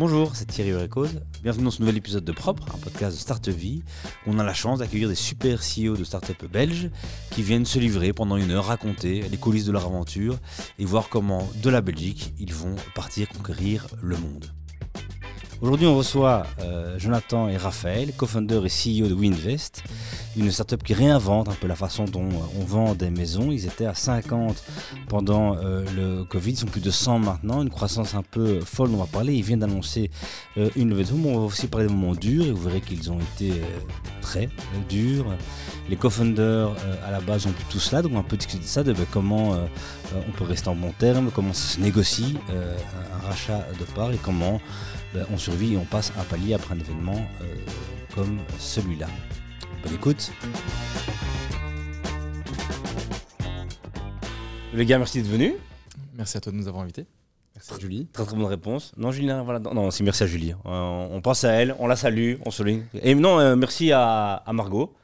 Bonjour, c'est Thierry Récode. Bienvenue dans ce nouvel épisode de Propre, un podcast de Start Vie. Où on a la chance d'accueillir des super CEO de start-up belges qui viennent se livrer pendant une heure, raconter les coulisses de leur aventure et voir comment, de la Belgique, ils vont partir conquérir le monde. Aujourd'hui, on reçoit euh, Jonathan et Raphaël, co-founder et CEO de WeInvest, une startup qui réinvente un peu la façon dont euh, on vend des maisons. Ils étaient à 50 pendant euh, le Covid, ils sont plus de 100 maintenant, une croissance un peu folle, on va parler. Ils viennent d'annoncer une levée de fonds, on va aussi parler des moments durs et vous verrez qu'ils ont été très durs. Les co-founders à la base ont tout cela, donc on va un peu discuter de ça, de ben, comment on peut rester en bon terme, comment ça se négocie un rachat de part et comment ben, on survit et on passe un palier après un événement euh, comme celui-là. Bonne écoute. Les gars, merci d'être venus. Merci à toi de nous avoir invités. Merci à Julie. Très très bonne réponse. Non, Julien, voilà. Non, aussi merci à Julie. Euh, on pense à elle, on la salue, on souligne. Et non, euh, merci à, Margot,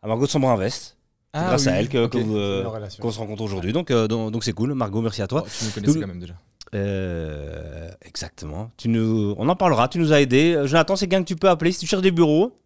à Margot de Sombre Invest. Ah, grâce à elle qu'on se rencontre aujourd'hui. Donc donc c'est cool. Margot, merci à toi. tu nous connaissais quand même déjà. Euh, exactement. Tu nous, on en parlera, tu nous as aidé. Euh, Jonathan, c'est quelqu'un que tu peux appeler si tu cherches des bureaux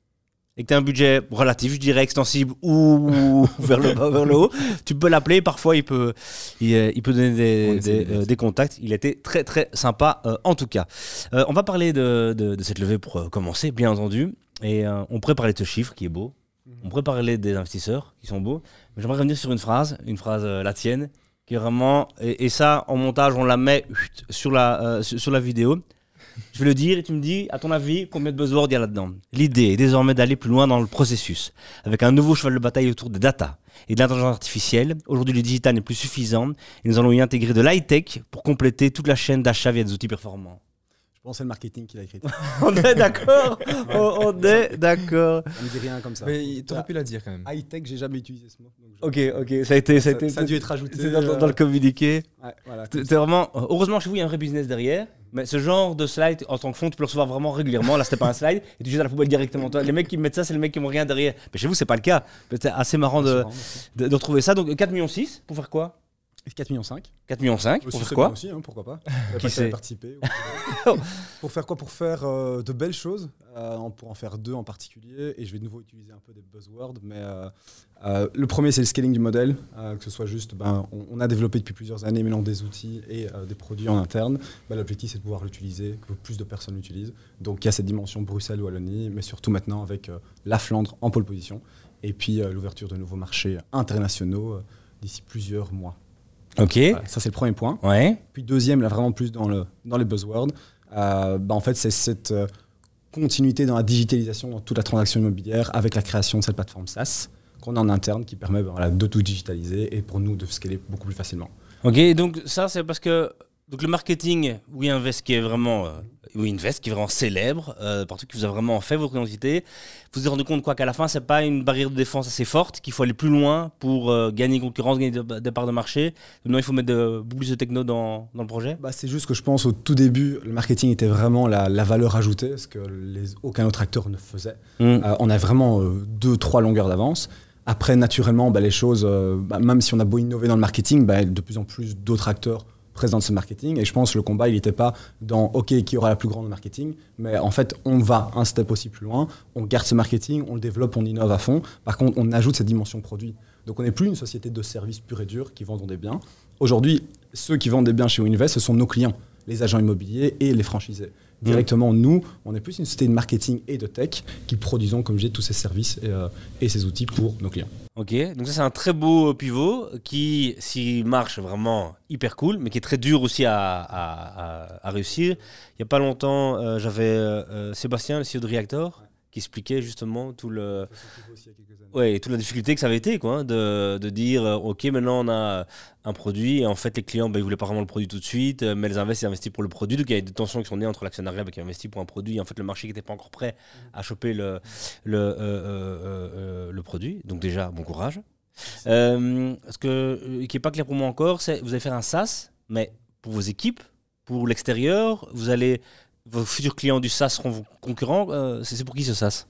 et que tu as un budget relatif, je dirais extensible ou vers, le bas, vers le haut. Tu peux l'appeler, parfois il peut, il, euh, peut donner des, des, contacts. Il était très très sympa en tout cas. on va parler de, de, cette levée pour commencer, bien entendu. Et on pourrait parler de ce chiffre qui est beau. Mhm. On pourrait parler des investisseurs qui sont beaux. Mais j'aimerais revenir sur une phrase, une phrase la tienne, Et, ça, en montage, on la met sur la, euh, sur la vidéo. Je vais le dire et tu me dis, à ton avis, combien de buzzwords il y a là-dedans? L'idée est désormais d'aller plus loin dans le processus, avec un nouveau cheval de bataille autour des data et de l'intelligence artificielle. Aujourd'hui, le digital n'est plus suffisant et nous allons y intégrer de l'high-tech pour compléter toute la chaîne d'achat via des outils performants. Bon, c'est le marketing qui l'a écrit. on est d'accord on, est d'accord. On ne dit rien comme ça. Mais t'aurais pu la dire quand même. High tech, j'ai jamais utilisé ce mot. Ok, ok, ça a été. Ça, a, été, ça, a dû être rajouté. Dans, dans, le communiqué. Ouais, voilà. vraiment. Heureusement, chez vous, il y a un vrai business derrière. Mais ce genre de slide, en tant que fond, tu peux le recevoir vraiment régulièrement. Là, c'était pas un slide. Et tu jettes à la poubelle directement. Les mecs qui mettent ça, c'est les mecs qui n'ont rien derrière. Mais chez vous, c'est pas le cas. C'est assez marrant de, de, de, retrouver ça. Donc, 4,6 millions pour faire quoi? 4 millions 5. 4 millions 5 pour faire quoi aussi, hein, pourquoi pas Qui participer. pour faire quoi Pour faire euh, de belles choses. Euh, on pourra en faire deux en particulier. Et je vais de nouveau utiliser un peu des buzzwords. Mais euh, le premier, c'est le scaling du modèle. que ce soit juste, ben, on, a développé depuis plusieurs années maintenant des outils et des produits en interne. Ben, L'objectif, c'est de pouvoir l'utiliser, que plus de personnes l'utilisent. Donc il y a cette dimension Bruxelles-Wallonie, mais surtout maintenant avec la Flandre en pole position. Et puis l'ouverture de nouveaux marchés internationaux d'ici plusieurs mois. Ok. ça, c'est le premier point. Ouais. Puis deuxième, là, vraiment plus dans, le, dans les buzzwords, euh, bah, en fait, c'est cette euh, continuité dans la digitalisation dans toute la transaction immobilière avec la création de cette plateforme SaaS qu'on a en interne qui permet bah, de tout digitaliser et pour nous de scaler beaucoup plus facilement. Ok, donc ça, c'est parce que donc le marketing WeInvest qui est vraiment euh, WeInvest qui est vraiment célèbre, euh, partout qui vous a vraiment fait votre identité. Vous vous êtes rendu compte quoi qu'à la fin c'est pas une barrière de défense assez forte, qu'il faut aller plus loin pour euh, gagner concurrence, gagner des parts de marché. Non, il faut mettre de, beaucoup plus de techno dans, dans le projet. Bah, c'est juste que je pense au tout début le marketing était vraiment la, la valeur ajoutée, ce que les, aucun autre acteur ne faisait. Hmm. on a vraiment deux trois longueurs d'avance. Après, naturellement, bah, les choses, bah, même si on a beau innover dans le marketing, bah, de plus en plus d'autres acteurs présent de ce marketing. Et je pense que le combat, il n'était pas dans OK, qui aura la plus grande marketing, mais en fait, on va un step aussi plus loin, on garde ce marketing, on le développe, on innove à fond. Par contre, on ajoute cette dimension produit. Donc on n'est plus une société de services pur et dur qui vendent des biens. Aujourd'hui, ceux qui vendent des biens chez Uninvest, ce sont nos clients, les agents immobiliers et les franchisés. Mmh. Directement, nous, on est plus une société de marketing et de tech qui produisons, comme j'ai tous ces services et, euh, et ces outils pour nos clients. Ok, donc ça c'est un très beau pivot qui, s'il marche vraiment hyper cool, mais qui est très dur aussi à, à, réussir. Il n'y a pas longtemps, euh, j'avais euh, Sébastien, le CEO de Reactor, qui expliquait justement tout le, ouais, toute la difficulté que ça avait été, quoi, hein, de, de, dire, euh, ok, maintenant on a un produit, et en fait les clients, ben, ils voulaient pas vraiment le produit tout de suite, euh, mais les investisseurs investissent pour le produit, donc il y a des tensions qui sont nées entre l'actionnariat qui investit pour un produit, et en fait le marché qui n'était pas encore prêt à choper le, le, euh, le produit, donc déjà, bon courage. ce que, qui n'est pas clair pour moi encore, c'est vous allez faire un SaaS, mais pour vos équipes, pour l'extérieur, vous allez vos futurs clients du SaaS seront vos concurrents. c'est pour qui ce SaaS?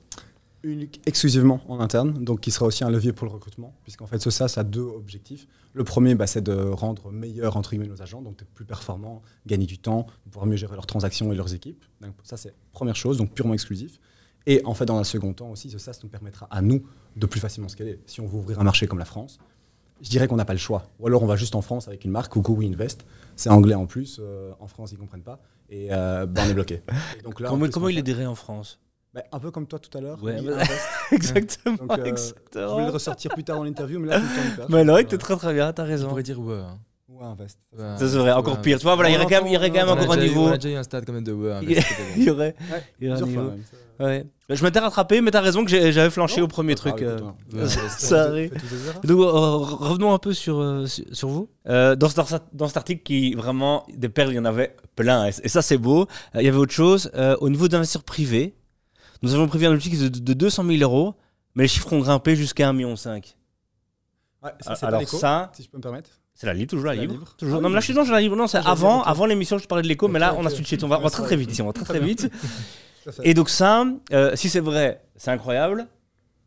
Unique, exclusivement en interne, donc qui sera aussi un levier pour le recrutement, puisqu'en fait ce SaaS a deux objectifs. Le premier, bah, c'est de rendre meilleur entre guillemets nos agents, donc être plus performants, gagner du temps, pouvoir mieux gérer leurs transactions et leurs équipes. Donc ça c'est première chose, donc purement exclusif. Et en fait dans un second temps aussi, ce SaaS nous permettra à nous de plus facilement scaler. Si on veut ouvrir un marché comme la France, je dirais qu'on n'a pas le choix. Ou alors on va juste en France avec une marque, Coucou We Invest. C'est anglais en plus, euh, en France ils comprennent pas, et euh, bah, on est bloqué. Donc là, Comment, plus, comment on il est diré en France? Bah, Un peu comme toi tout à l'heure. Ouais, bah- Invest. Exactement, Donc, euh, Je voulais le ressortir plus tard dans l'interview, mais là, passe. Mais alors, Voilà. t'es très très bien, t'as On raison. pourrait dire ouais. hein. Ouais, invest. Ouais. Ça c'est vrai, encore Ouais. pire. Tu vois, voilà, il y aurait quand même, il y aurait quand même On a encore un niveau. On a déjà eu un stade quand même de ouais. Il y aurait, Ouais, il y aurait un fois niveau. Ouais. Je m'étais rattrapé, mais t'as raison que j'avais flanché Non, au premier truc. euh. Ouais, Ça ouais, arrive. Donc, euh, revenons un peu sur, euh, sur, vous. Euh, dans, ce- dans, cet- dans cet article, qui vraiment, des perles, il y en avait plein. Et, et ça, c'est beau. Euh, il y avait autre chose. Euh, au niveau d'investisseurs privés, nous avons prévu un objectif de, de 200 000 euros, mais les chiffres ont grimpé jusqu'à 1,5 million. Ouais, ça, c'est Alors, pas ça, si je peux me permettre. c'est la libre, toujours la la libre. libre. Toujours. Ah non, mais là, je suis dans la libre. Non, c'est avant, l'émission, je parlais de l'écho, mais là, on a switché. On va, on va très très vite ici. On va très Très vite. Et donc, ça, euh, si c'est vrai, c'est incroyable.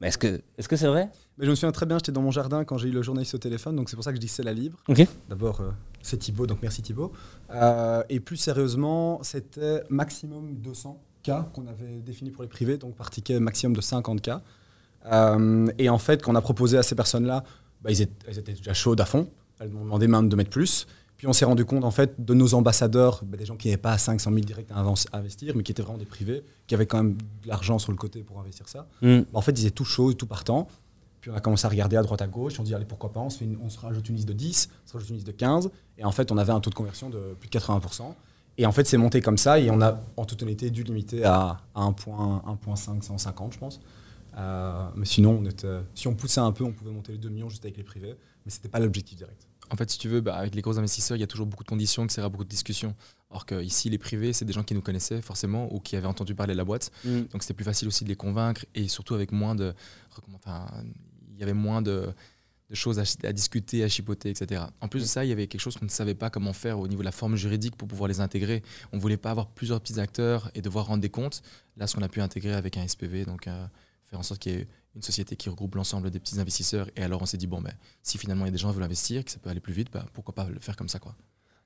Mais est-ce que c'est vrai? Mais je me souviens très bien, j'étais dans mon jardin quand j'ai eu le journaliste au téléphone, donc c'est pour ça que je dis que c'est la libre. Ok. D'abord, euh, c'est Thibaut, donc merci Thibaut. Euh, et plus sérieusement, c'était maximum 200 cas qu'on avait défini pour les privés, donc par ticket maximum de 50 cas. Euh, et en fait, quand on a proposé à ces personnes-là, bah, ils, étaient, elles étaient déjà chaudes à fond. Elles m'ont demandé même de mettre plus. Puis on s'est rendu compte en fait de nos ambassadeurs, bah, des gens qui n'avaient pas 500 000 directs à investir, mais qui étaient vraiment des privés, qui avaient quand même de l'argent sur le côté pour investir ça. Hmm. Bah, en fait, ils étaient tout chauds, tout partants. Puis on a commencé à regarder à droite à gauche. On dit, allez, pourquoi pas, on se, fait une- on se rajoute une liste de 10, on se rajoute une liste de 15. Et en fait, on avait un taux de conversion de plus de 80%. Et en fait, c'est monté comme ça. Et on a, en toute honnêteté, dû limiter à, à 1.1, 1.5, 150, je pense. Euh, mais sinon, on était, si on poussait un peu, on pouvait monter les 2 millions juste avec les privés. Mais c'était pas l'objectif direct. En fait, si tu veux, bah, avec les gros investisseurs, il y a toujours beaucoup de conditions, que sera beaucoup de discussions. Alors que ici, les privés, c'est des gens qui nous connaissaient forcément ou qui avaient entendu parler de la boîte. Hmm. Donc c'était plus facile aussi de les convaincre et surtout avec moins de. Enfin, il y avait moins de, de choses à, discuter, à chipoter, etc. En plus de ça, il y avait quelque chose qu'on ne savait pas comment faire au niveau de la forme juridique pour pouvoir les intégrer. On ne voulait pas avoir plusieurs petits acteurs et devoir rendre des comptes. Là, ce qu'on a pu intégrer avec un SPV, donc euh, faire en sorte qu'il y ait une société qui regroupe l'ensemble des petits investisseurs. Et alors on s'est dit, bon, ben, si finalement il y a des gens qui veulent investir, que ça peut aller plus vite, bah, pourquoi pas le faire comme ça quoi.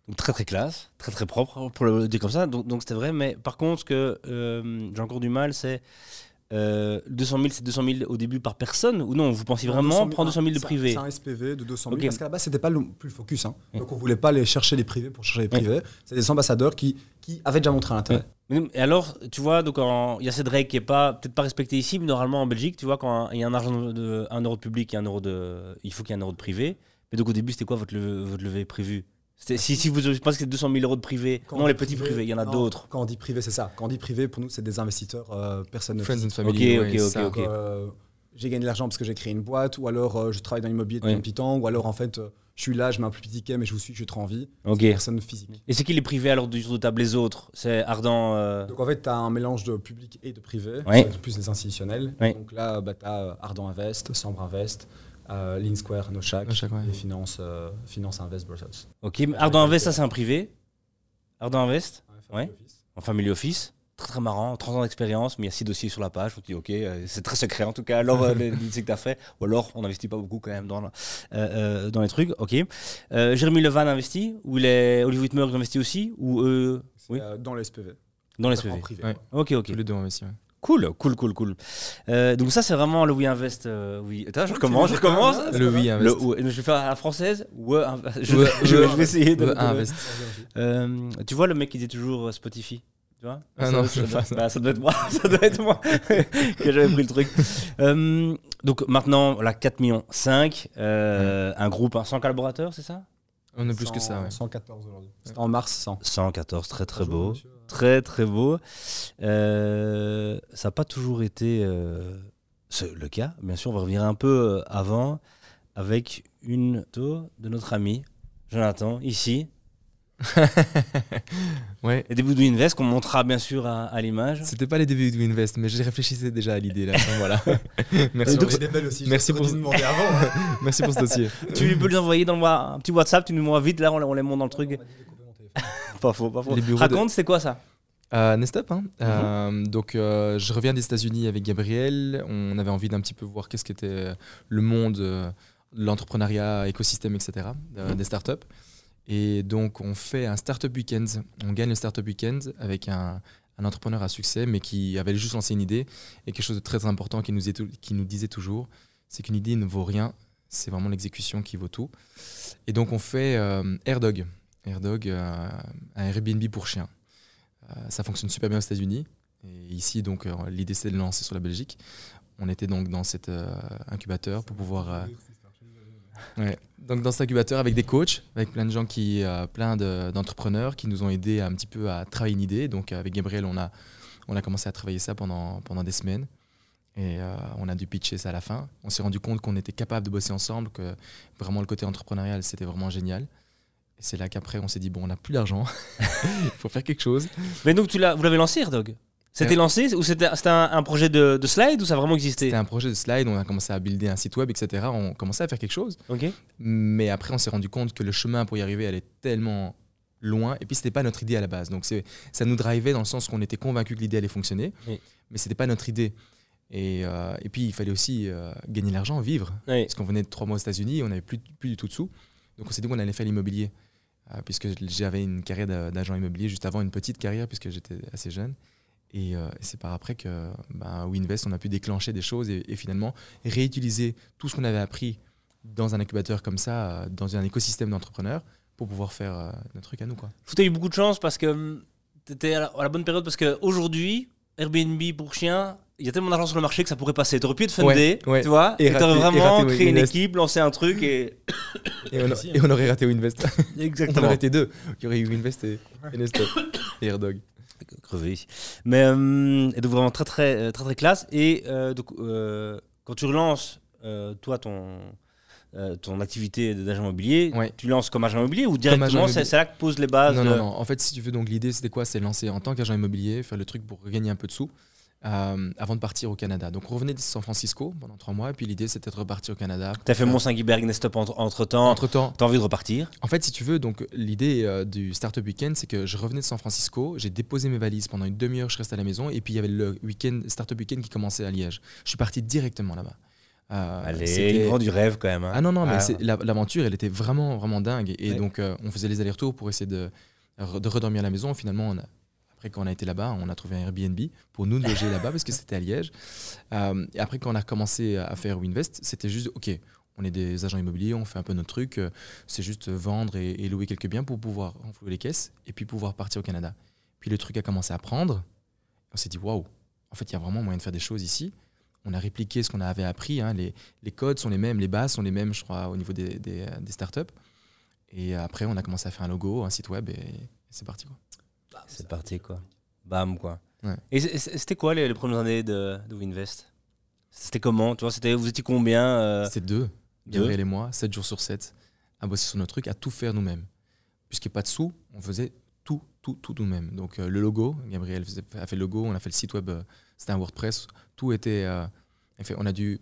Donc très très classe, très très propre pour le dire comme ça. Donc donc c'était vrai. Mais par contre, ce que euh, j'ai encore du mal, c'est euh, 200 000, c'est 200 000 au début par personne ou non Vous pensiez vraiment prendre 200 000 de un- privé C'est un SPV de 200 000. Ok. Parce qu'à la base, c'était pas le plus le focus. hein. Donc on voulait pas aller chercher les privés pour chercher les Ouais. privés. C'est des ambassadeurs qui, qui avaient déjà montré l'intérêt. Et alors, tu vois, donc il y a cette règle qui est pas peut-être pas respectée ici, mais normalement en Belgique, tu vois, quand il y a un argent de 1 euro de public et un euro de, il faut qu'il y ait un euro de privé. Mais donc au début, c'était quoi votre levée, votre levée prévue? Si, si vous je pense que c'est 200 000 euros de privé, Quand non on les dit petits privé, privés, il y en a d'autres. Quand on dit privé, c'est ça. Quand on dit privé, pour nous, c'est des investisseurs euh, personnels. Friends and Ok, family. ok, ouais, ok, ok. Euh, j'ai gagné de l'argent parce que j'ai créé une boîte, ou alors euh, je travaille dans l'immobilier depuis un petit temps, ou alors en fait, euh, je suis là, je mets un plus petit ticket, mais je vous suis, je suis trop envie. Ok. Personnes physiques. Et c'est qui les privés alors du jour de table les autres? C'est ardent. euh, Donc en fait, tu as un mélange de public et de privé, Ouais. plus les institutionnels. Ouais. Donc là, bah, tu as Ardent Invest, Sambre Invest, euh, Lean Square, Noshak, Noshak, ouais. et Finance, euh, Finance Invest Brussels. Ok, Ardent Invest, ça c'est un privé. Ardent Invest, Family Ouais. Office. en family office. Très très marrant, 30 ans d'expérience, mais il y a 6 dossiers sur la page. On dit ok, euh, c'est très secret en tout cas. Alors, euh, les les dossiers que tu as fait, ou alors on n'investit pas beaucoup quand même dans, euh, euh, dans les trucs. Ok. Euh, Jérémy Levan investit, ou les Olivier Whitmer investit aussi, ou Oui. euh, dans le SPV. dans les En SPV. privé. Ouais. quoi. Ok, ok. Tous les deux investis. Ouais. Cool, cool, cool, cool. Euh, donc ça c'est vraiment le We Invest. euh, oui. Attends, je recommence, je recommence. Le. Le, invest. ouais, je vais faire à la française. Ouais, je, Ouais, je- ouais. je vais essayer de. Ouais, invest. Euh, tu vois le mec qui dit toujours euh, Spotify tu vois? Ah ça, non, ça, sais pas bah, ça doit être moi, ça doit être moi que j'avais pris le truc. Euh, donc maintenant, voilà, 4 millions 5, euh, un groupe, hein, 100 collaborateurs, c'est ça? On est plus que ça. ouais. 114 aujourd'hui. En mars 100. 114, très très beau. monsieur. Très très beau. Euh, ça n'a pas toujours été euh, le cas. Bien sûr, on va revenir un peu euh, avant avec une photo de notre ami Jonathan, ici. Ouais. Et des bouts de Invest qu'on montrera bien sûr à, à l'image. C'était pas les débuts de Invest, mais je réfléchissais déjà à l'idée là. voilà. Merci, pour, donc, des belles aussi. merci pour- pour demander avant. merci pour ce dossier. Tu peux les envoyer dans le un petit WhatsApp, tu nous envoies vite, là on, les- on les monte dans le truc. Pas faux, pas faux. Raconte, c'est quoi ça euh, Nestup, hein. Mhm. donc je reviens des États-Unis avec Gabriel. On avait envie d'un petit peu voir qu'est-ce qu'était le monde, l'entrepreneuriat, écosystème, etc. Mhm. des startups. Et donc on fait un startup weekend. On gagne le startup weekend avec un, un entrepreneur à succès, mais qui avait juste lancé une idée. Et quelque chose de très important qui nous, qui nous disait toujours, c'est qu'une idée ne vaut rien, c'est vraiment l'exécution qui vaut tout. Et donc on fait euh, AirDog, AirDog, euh, un Airbnb pour chiens. Euh, ça fonctionne super bien aux États-Unis. Et ici, donc, l'idée c'était de le lancer sur la Belgique. On était donc dans cet incubateur pour pouvoir Ouais. Donc dans cet incubateur avec des coachs, avec plein de gens qui, euh, plein d'entrepreneurs qui nous ont aidés un petit peu à travailler une idée. Donc avec Gabriel, on a, on a commencé à travailler ça pendant, pendant des semaines. Et euh, on a dû pitcher ça à la fin. On s'est rendu compte qu'on était capable de bosser ensemble, que vraiment le côté entrepreneurial, c'était vraiment génial. Et c'est là qu'après, on s'est dit, bon, on n'a plus d'argent, il faut faire quelque chose. Mais donc, tu vous l'avez lancé, Airdog c'était lancé ou c'était un, projet de, slide ou ça a vraiment existé? C'était un projet de slide, on a commencé à builder un site web, etc. On commençait à faire quelque chose. Mais après, on s'est rendu compte que le chemin pour y arriver allait tellement loin. Et puis, c'était pas notre idée à la base. Donc, ça nous drivait dans le sens qu'on était convaincu que l'idée allait fonctionner. Oui. Mais c'était pas notre idée. Et, euh, et, puis, il fallait aussi euh, gagner l'argent, vivre. Parce qu'on venait de trois mois aux États-Unis, on n'avait plus, plus du tout de sous. Donc, on s'est dit qu'on allait faire l'immobilier. Euh, puisque j'avais une carrière d'agent immobilier juste avant, une petite carrière, puisque j'étais assez jeune. Euh, et, c'est par après que bah, Winvest, on a pu déclencher des choses et, finalement réutiliser tout ce qu'on avait appris dans un incubateur comme ça, euh, dans un écosystème d'entrepreneurs, pour pouvoir faire euh, notre truc à nous. Tu as eu beaucoup de chance parce que hum, tu étais à la, bonne période parce qu'aujourd'hui, Airbnb pour chiens, il y a tellement d'argent sur le marché que ça pourrait passer. Tu aurais pu te funder, tu vois, et tu aurais vraiment créé une équipe, lancé un truc et. et, on, aurait raté Winvest. Exactement. on aurait été deux. Il y aurait eu Winvest et, et Nestor et Airdog crevé ici. Mais euh, donc vraiment très très euh, très très classe. Et euh, donc quand tu relances toi ton ton activité d'agent immobilier, tu lances comme agent immobilier ou directement c'est là que pose les bases Non, non, non. En fait, si tu veux, donc l'idée c'était quoi? C'est lancer en tant qu'agent immobilier, faire le truc pour gagner un peu de sous. Euh, avant de partir au Canada. Donc on revenait de San Francisco pendant trois mois, et puis l'idée c'était de repartir au Canada. Tu as fait Mont-Saint-Guiberg, Nestop entre, temps. Entre temps. Tu as envie de repartir? En fait, si tu veux, donc l'idée euh, du Startup Weekend, c'est que je revenais de San Francisco, j'ai déposé mes valises pendant une demi-heure, je restais à la maison, et puis il y avait le week-end, Startup Weekend qui commençait à Liège. Je suis parti directement là-bas. Euh, Allez, grand du rêve quand même. Hein. Ah non, non, mais ah. l'aventure, elle était vraiment, vraiment dingue. Et, donc, euh, on faisait les allers-retours pour essayer de, de redormir à la maison. Finalement, on a, après, quand on a été là-bas, on a trouvé un Airbnb pour nous loger là-bas parce que c'était à Liège. Euh, et après, quand on a commencé à faire Winvest, c'était juste, OK, on est des agents immobiliers, on fait un peu notre truc, euh, c'est juste vendre et, louer quelques biens pour pouvoir renflouer les caisses et puis pouvoir partir au Canada. Puis le truc a commencé à prendre. On s'est dit, waouh, en fait, il y a vraiment moyen de faire des choses ici. On a répliqué ce qu'on avait appris. Hein. Les, les, codes sont les mêmes, les bases sont les mêmes, je crois, au niveau des, des, des startups. Et après, on a commencé à faire un logo, un site web et, et c'est parti. Quoi. C'est parti, quoi. Bam, quoi. Et c'était quoi les, premières années de, de Winvest? C'était comment tu vois, Vous étiez combien euh... C'était deux. Gabriel et moi, 7 jours sur 7, à bosser sur nos trucs, à tout faire nous-mêmes. Puisqu'il n'y a pas de sous, on faisait tout, tout, tout nous-mêmes. Donc euh, le logo, Gabriel a fait le logo, on a fait le site web, euh, c'était un WordPress, tout était. Euh, fait, on a dû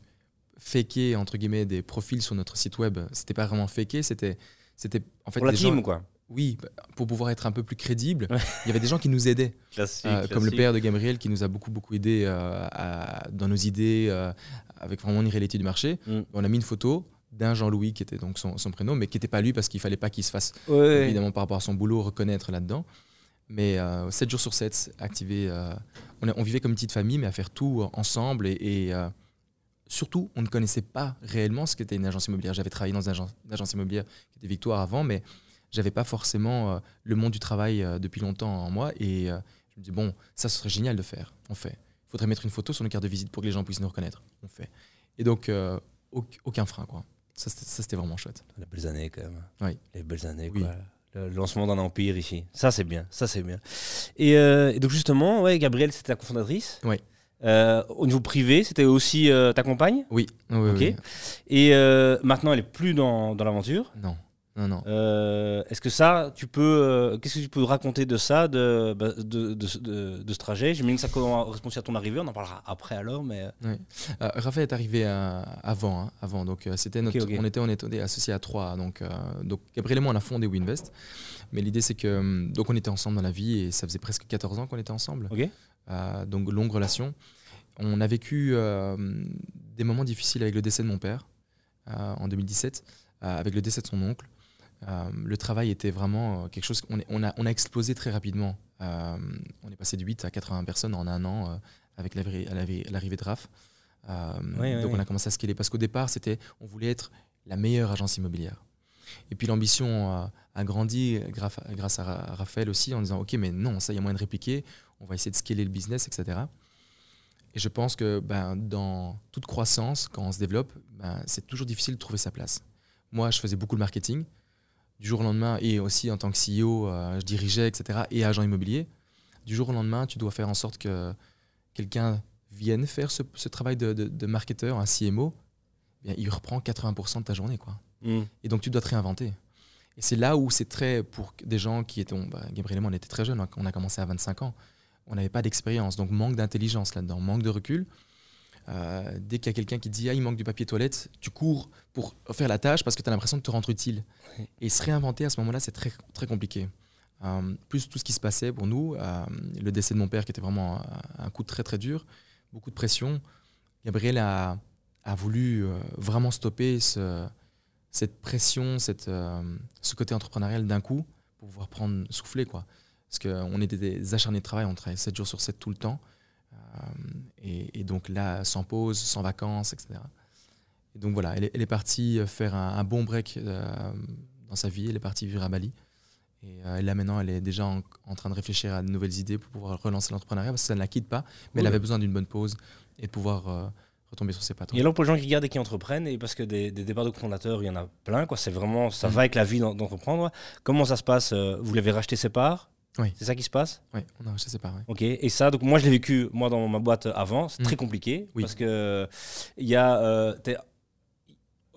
faker, entre guillemets, des profils sur notre site web. C'était pas vraiment faker, c'était. C'était en fait. Pour la team, quoi oui, pour pouvoir être un peu plus crédible, il y avait des gens qui nous aidaient. Euh, comme le père de Gabriel qui nous a beaucoup, beaucoup aidé euh, dans nos idées, euh, avec vraiment une réalité du marché. Mm. On a mis une photo d'un Jean-Louis qui était donc son, prénom, mais qui n'était pas lui parce qu'il fallait pas qu'il se fasse, évidemment, par rapport à son boulot, reconnaître là-dedans. Mais 7 jours sur 7, activé. On, vivait comme une petite famille, mais à faire tout ensemble et, surtout, on ne connaissait pas réellement ce qu'était une agence immobilière. J'avais travaillé dans une agence, une agence immobilière qui était Victoire avant, mais j'avais pas forcément euh, le monde du travail euh, depuis longtemps en moi. Et euh, je me dis, bon, ça, ce serait génial de faire. On fait. Il faudrait mettre une photo sur nos cartes de visite pour que les gens puissent nous reconnaître. On fait. Et donc, aucun frein, quoi. Ça, c'était vraiment chouette. Les belles années, quand même. Oui. Les belles années, quoi. Le lancement d'un empire ici. Ça, c'est bien. Ça, c'est bien. Et, donc, justement, ouais, Gabrielle, c'était la cofondatrice. Oui. au niveau privé, c'était aussi ta compagne? Oui. oui, Et maintenant, elle est plus dans, dans l'aventure? Non. Non, non. Euh, est-ce que ça, tu peux, euh, qu'est-ce que tu peux raconter de ça, de, bah, de, de, de, de ce trajet? J'imagine que ça correspond à ton arrivée, on en parlera après alors, mais. Oui. Euh, Raphaël est arrivé avant, hein, avant, donc c'était notre, okay, okay. on était, on était associés à trois, donc, donc Gabriel et moi on a fondé Winvest, mais l'idée c'est que hum, donc on était ensemble dans la vie et ça faisait presque 14 ans qu'on était ensemble, okay. donc longue relation. On a vécu des moments difficiles avec le décès de mon père en 2017, avec le décès de son oncle. Euh, le travail était vraiment euh, quelque chose. On, on, a, on a explosé très rapidement. Euh, on est passé de 8 à 80 personnes en un an avec l'arrivée de RAF. Oui, donc oui. on a commencé à scaler parce qu'au départ, c'était, on voulait être la meilleure agence immobilière. Et puis l'ambition a, a grandi grâce, grâce à Raphaël aussi en disant ok mais non ça il y a moyen de répliquer, on va essayer de scaler le business etc. Et je pense que ben, dans toute croissance quand on se développe, ben, c'est toujours difficile de trouver sa place. Moi je faisais beaucoup de marketing, du jour au lendemain, et aussi en tant que CEO, euh, je dirigeais, etc., et agent immobilier, du jour au lendemain, tu dois faire en sorte que quelqu'un vienne faire ce, ce travail de, de, de, marketeur, un CMO, eh bien, il reprend 80% de ta journée. Quoi. Mm. Et donc, tu dois te réinventer. Et c'est là où c'est très, pour des gens qui étaient, bah, Gabriel et moi, on était très jeunes, on a commencé à 25 ans, on n'avait pas d'expérience, donc manque d'intelligence là-dedans, manque de recul. Euh, dès qu'il y a quelqu'un qui dit ah il manque du papier toilette, tu cours pour faire la tâche parce que tu as l'impression de te rendre utile. Oui. Et se réinventer à ce moment-là, c'est très, très compliqué. Euh, plus tout ce qui se passait pour nous, euh, le décès de mon père qui était vraiment un, un, coup très très dur, beaucoup de pression. Gabriel a, a voulu vraiment stopper ce, cette pression, cette, ce côté entrepreneurial d'un coup pour pouvoir prendre souffler quoi. Parce qu'on était des acharnés de travail, on travaillait 7 jours sur 7 tout le temps. Euh, et, et, donc là, sans pause, sans vacances, etc. Et donc voilà, elle est, elle est partie faire un, un bon break euh, dans sa vie, elle est partie vivre à Bali. Et euh, là maintenant, elle est déjà en, en, train de réfléchir à de nouvelles idées pour pouvoir relancer l'entrepreneuriat parce que ça ne la quitte pas, mais elle avait besoin d'une bonne pause et de pouvoir euh, retomber sur ses pattes. Et alors pour les gens qui regardent et qui entreprennent, et parce que des, des départs de fondateurs, il y en a plein, quoi. C'est vraiment, ça mmh. va avec la vie d'entreprendre. Comment ça se passe Vous l'avez racheté ses parts? Oui. C'est ça qui se passe Oui, on a parts. Oui. Ok, et ça, donc moi je l'ai vécu moi dans ma boîte avant, c'est mmh. très compliqué oui. parce que il y a, euh,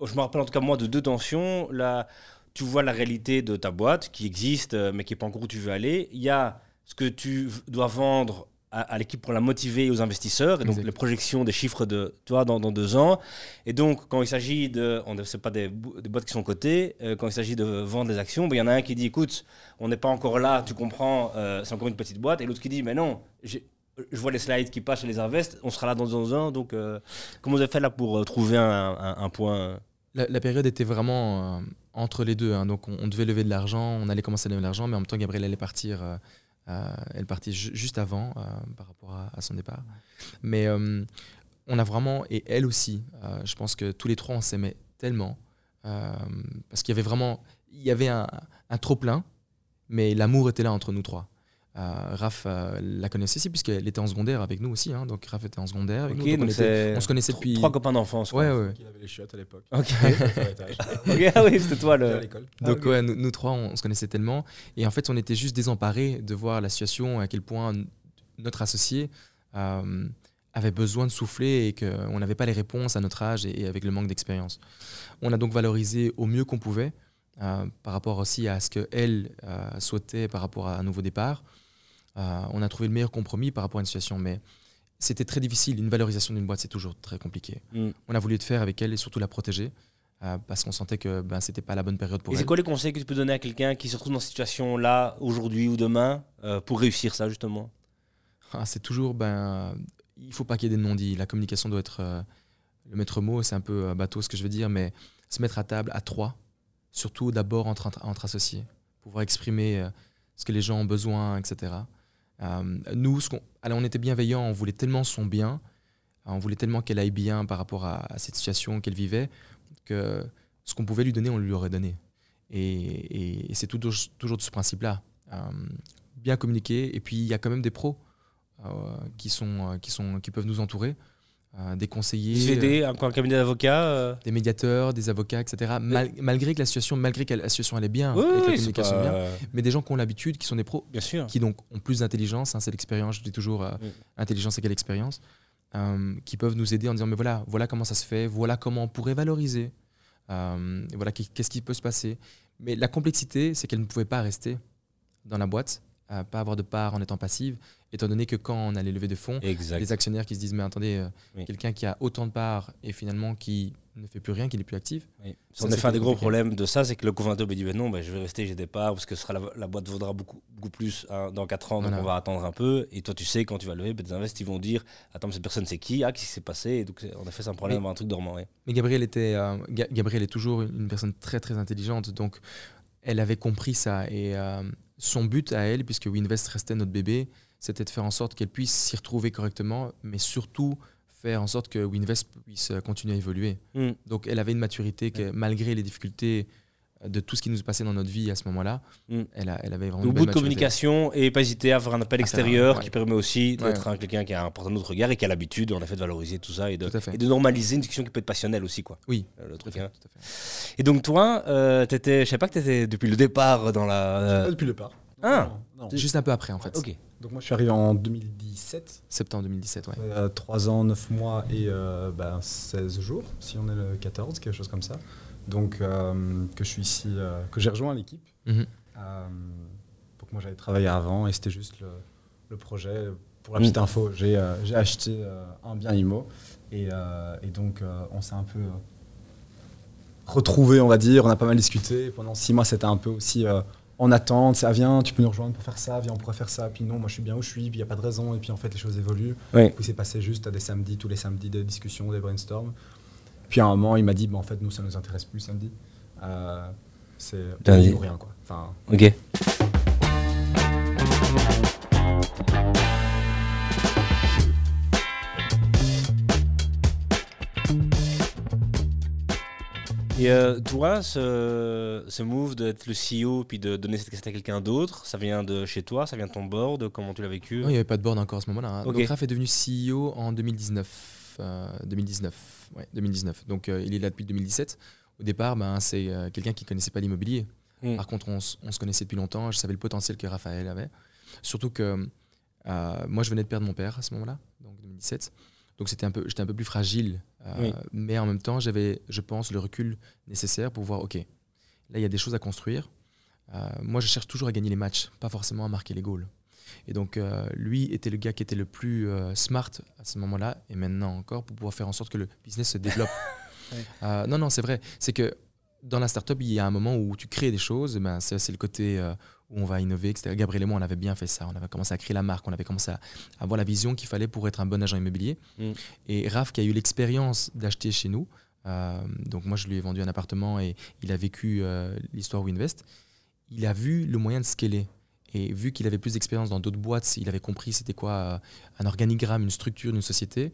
je me rappelle en tout cas moi de deux tensions. Là, tu vois la réalité de ta boîte qui existe mais qui n'est pas encore où tu veux aller. Il y a ce que tu dois vendre à, à l'équipe pour la motiver et aux investisseurs, et donc les projections des chiffres de, tu vois, dans, dans, deux ans. Et donc, quand il s'agit de, on c'est pas des, des, boîtes qui sont cotées, euh, quand il s'agit de vendre des actions, ben, il y en a un qui dit, écoute, on n'est pas encore là, tu comprends, euh, c'est encore une petite boîte, et l'autre qui dit, mais non, je vois les slides qui passent chez les invests, on sera là dans deux ans, donc euh, comment vous avez fait là pour trouver un, un, un point la, la, période était vraiment entre les deux, hein. donc on, on, devait lever de l'argent, on allait commencer à lever de l'argent, mais en même temps, Gabriel allait partir elle partit juste avant euh, par rapport à, son départ. Mais euh, on a vraiment, et elle aussi, je pense que tous les trois, on s'aimait tellement. parce qu'il y avait vraiment, il y avait un, un trop plein, mais l'amour était là entre nous trois. Euh, Raph euh, la connaissait aussi puisqu'elle était en secondaire avec nous aussi. Hein, donc Raph était en secondaire avec okay, nous. Donc on, était, on, se connaissait depuis. Trois copains d'enfance. Ouais, ouais. Il avait les chiottes à l'époque. Ok. okay. Ah oui, c'était toi le. donc ah, ouais, nous, nous, trois, on, on, se connaissait tellement. Et en fait, on était juste désemparés de voir la situation, à quel point notre associé euh, avait besoin de souffler et qu'on n'avait pas les réponses à notre âge et, et avec le manque d'expérience. On a donc valorisé au mieux qu'on pouvait. Euh, par rapport aussi à ce qu'elle euh, souhaitait par rapport à un nouveau départ. Euh, on a trouvé le meilleur compromis par rapport à une situation, mais c'était très difficile. Une valorisation d'une boîte, c'est toujours très compliqué. Mm. On a voulu le faire avec elle et surtout la protéger. Euh, parce qu'on sentait que ben, c'était pas la bonne période pour et elle. c'est quoi les conseils que tu peux donner à quelqu'un qui se retrouve dans cette situation là aujourd'hui ou demain euh, pour réussir ça justement? Ah, C'est toujours ben il faut pas qu'il y ait des non-dits. La communication doit être euh, le maître mot. C'est un peu bateau ce que je veux dire, mais se mettre à table à trois, surtout d'abord entre, entre, associés, pouvoir exprimer ce que les gens ont besoin, etc. Euh, nous, on, était bienveillants, on voulait tellement son bien, on voulait tellement qu'elle aille bien par rapport à, cette situation qu'elle vivait, que ce qu'on pouvait lui donner, on lui aurait donné. Et, c'est toujours, toujours de ce principe-là. Euh, bien communiquer, et puis il y a quand même des pros euh, qui, sont, qui, sont, qui peuvent nous entourer. Euh, des conseillers, euh, un cabinet d'avocats, euh... des médiateurs, des avocats, etc. Mal, malgré que la situation, malgré que la situation allait bien, oui, et que oui, la communication pas... bien, mais des gens qui ont l'habitude, qui sont des pros, bien sûr. qui donc ont plus d'intelligence, hein, c'est l'expérience, je dis toujours, oui. intelligence égale expérience, qui peuvent nous aider en disant mais voilà, voilà comment ça se fait, voilà comment on pourrait valoriser, voilà qu'est-ce qui peut se passer. Mais la complexité, c'est qu'elle ne pouvait pas rester dans la boîte, à pas avoir de part en étant passive, étant donné que quand on allait lever des fonds, les actionnaires qui se disent mais attendez, euh, quelqu'un qui a autant de parts et finalement qui ne fait plus rien, qui n'est plus actif. Oui. Ça, un des gros problèmes de ça, c'est que le cofondateur me dit ben non, ben, je vais rester, j'ai des parts, parce que sera la, boîte vaudra beaucoup, beaucoup plus hein, dans 4 ans, donc on va attendre un peu. Et toi, tu sais, quand tu vas lever, ben, des investisseurs vont dire attends, cette personne, c'est qui? Ah, qu'est-ce qui s'est passé? Et donc, En effet, c'est un problème, un truc dormant. Mais Gabriel, était, euh, Gabriel est toujours une personne très, très intelligente, donc elle avait compris ça. Et euh, son but à elle, puisque WinVest restait notre bébé, c'était de faire en sorte qu'elle puisse s'y retrouver correctement, mais surtout faire en sorte que WinVest puisse continuer à évoluer. Hmm. Donc elle avait une maturité que malgré les difficultés de tout ce qui nous passait dans notre vie à ce moment-là, hmm. elle, elle, avait vraiment. Au bout de communication et pas hésiter à faire un appel extérieur qui permet aussi d'être quelqu'un qui a un porteur autre regard et qui a l'habitude en effet de valoriser tout ça et de, et de, normaliser une discussion qui peut être passionnelle aussi quoi. Oui. Euh, le truc, hein. Et donc toi, euh, je sais pas que tu étais depuis le départ dans la. Euh, depuis le départ. Ah. Juste un peu après en fait. Ok. Donc moi je suis arrivé en 2017. Septembre 2017, ouais. 3 ans, 9 mois et euh, 16 ben, jours, si on est le 14, quelque chose comme ça. Donc euh, que je suis ici, euh, que j'ai rejoint l'équipe. Mhm. Euh, donc moi j'avais travaillé avant et c'était juste le, projet. Pour la petite mhm. info, j'ai acheté un bien IMO et, et donc on s'est un peu retrouvé, on va dire. On a pas mal discuté. Pendant 6 mois c'était un peu aussi en attente, ça vient, tu peux nous rejoindre pour faire ça, viens, on pourrait faire ça. Puis non, moi je suis bien où je suis, puis il n'y a pas de raison. Et puis en fait, les choses évoluent. Oui. Puis c'est passé juste à des samedis, tous les samedis, des discussions, des brainstorms. Puis à un moment, il m'a dit, bah, en fait, nous, ça ne nous intéresse plus samedi. Euh, c'est rien, quoi. Enfin, ok. Et euh, toi, ce, ce move d'être le CEO puis de donner cette cassette à quelqu'un d'autre, ça vient de chez toi, ça vient de ton board, comment tu l'as vécu? Non, il n'y avait pas de board encore à ce moment-là. Hein. Donc Raph est devenu CEO en 2019. 2019, euh, ouais, 2019. Donc euh, il est là depuis 2017. Au départ, ben, c'est quelqu'un qui ne connaissait pas l'immobilier. Hmm. Par contre, on, on, se connaissait depuis longtemps. Je savais le potentiel que Raphaël avait. Surtout que moi, je venais de perdre mon père à ce moment-là, donc 2017. Donc c'était un peu, j'étais un peu plus fragile, euh, mais en même temps j'avais, je pense, le recul nécessaire pour voir, ok, là il y a des choses à construire. Euh, moi je cherche toujours à gagner les matchs, pas forcément à marquer les goals. Et donc euh, lui était le gars qui était le plus smart à ce moment-là et maintenant encore pour pouvoir faire en sorte que le business se développe. non non c'est vrai, c'est que dans la startup il y a un moment où tu crées des choses, ben c'est le côté où on va innover, etc. Gabriel et moi, on avait bien fait ça. On avait commencé à créer la marque, on avait commencé à avoir la vision qu'il fallait pour être un bon agent immobilier. Mm. Et Raph, qui a eu l'expérience d'acheter chez nous, euh, donc moi, je lui ai vendu un appartement et il a vécu euh, l'histoire Winvest, il a vu le moyen de scaler. Et vu qu'il avait plus d'expérience dans d'autres boîtes, il avait compris c'était quoi euh, un organigramme, une structure d'une société,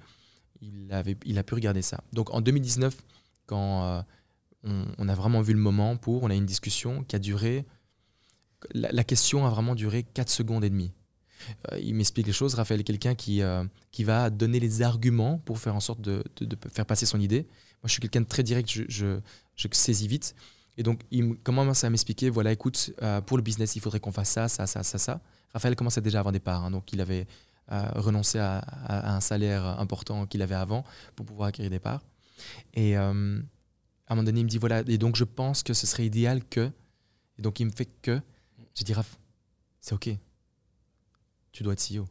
il, avait, il a pu regarder ça. Donc en 2019, quand on, on, a vraiment vu le moment pour, on a eu une discussion qui a duré la, question a vraiment duré 4 secondes et demie. Euh, il m'explique les choses. Raphaël est quelqu'un qui, euh, qui va donner les arguments pour faire en sorte de, faire passer son idée. Moi, je suis quelqu'un de très direct, je, je, saisis vite. Et donc, il commence à m'expliquer, voilà, écoute, euh, pour le business, il faudrait qu'on fasse ça, ça, ça, ça, ça. Raphaël commençait déjà à avoir des parts, hein. donc il avait renoncé à, un salaire important qu'il avait avant pour pouvoir acquérir des parts. Et à un moment donné, il me dit, voilà, et donc je pense que ce serait idéal que, et donc il me fait que, j'ai dit, Raph, c'est OK. Tu dois être CEO.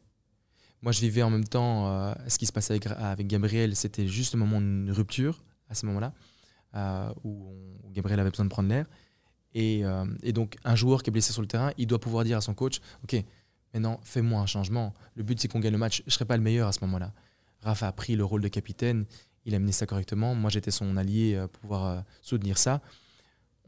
Moi, je vivais en même temps euh, ce qui se passait avec, Gabriel. C'était juste le moment d'une rupture, à ce moment-là, euh, où, Gabriel avait besoin de prendre l'air. Euh, et, donc, un joueur qui est blessé sur le terrain, il doit pouvoir dire à son coach Ok, maintenant, fais-moi un changement. Le but, c'est qu'on gagne le match. Je ne serai pas le meilleur à ce moment-là. Raph a pris le rôle de capitaine. Il a mené ça correctement. Moi, j'étais son allié pour pouvoir soutenir ça